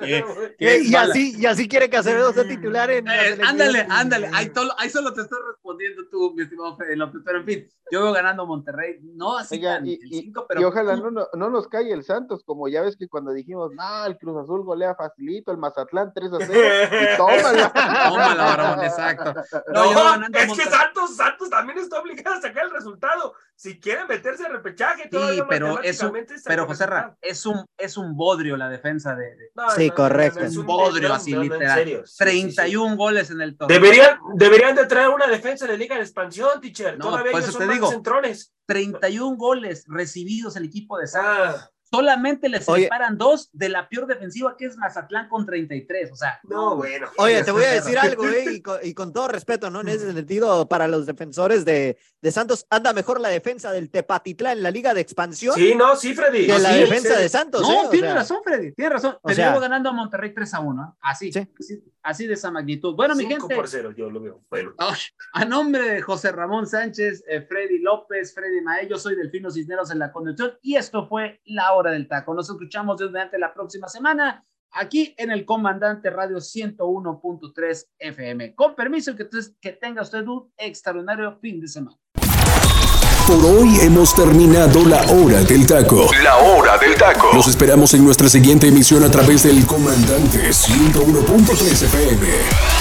y, así, y así quiere que Acevedo sea titular en. Eh, ándale, ándale. Ahí, ahí, solo te estoy respondiendo tú, mi estimado Fede López. Pero en fin, yo veo ganando Monterrey. No así tan, y, cinco, pero. Y ojalá no, no, no, nos cae el Santos, como ya ves que cuando dijimos, no, el Cruz Azul golea facilito, el Mazatlán 3 a 0. Tómala. Tómala, exacto. No, es que Santos, Santos también está obligado a sacar el resultado. Si quieren meterse al repechaje, sí, pero es un, pero José Ra, es un, es un bodrio la defensa de. sí, correcto. es un bodrio así, literal. 31 goles en el torneo. Deberían, deberían de traer una defensa de Liga de Expansión, teacher. No, Todavía pues te digo, centrones. 31 goles recibidos el equipo de Santos. Ah. Solamente les separan dos de la peor defensiva que es Mazatlán con 33. O sea, no, bueno. Oye, te voy a decir algo, eh, y, con, todo respeto, ¿no? En ese sentido, para los defensores de, de, Santos, anda mejor la defensa del Tepatitlán en la Liga de Expansión. Sí, no, sí, Freddy. Que la defensa de Santos. No, ¿eh? tiene razón, Freddy, tiene razón. Te llevo ganando a Monterrey 3 a 1. Así, así, de esa magnitud. Bueno, mi gente. por 0, yo lo veo. Bueno. a nombre de José Ramón Sánchez, eh, Freddy López, Freddy Mae, yo soy Delfino Cisneros en la conducción, y esto fue La Hora del Taco. Nos escuchamos desde la próxima semana aquí en el Comandante Radio 101.3 FM. Con permiso, que, que tenga usted un extraordinario fin de semana. Por hoy hemos terminado la hora del taco. La hora del taco. Nos esperamos en nuestra siguiente emisión a través del Comandante 101.3 FM.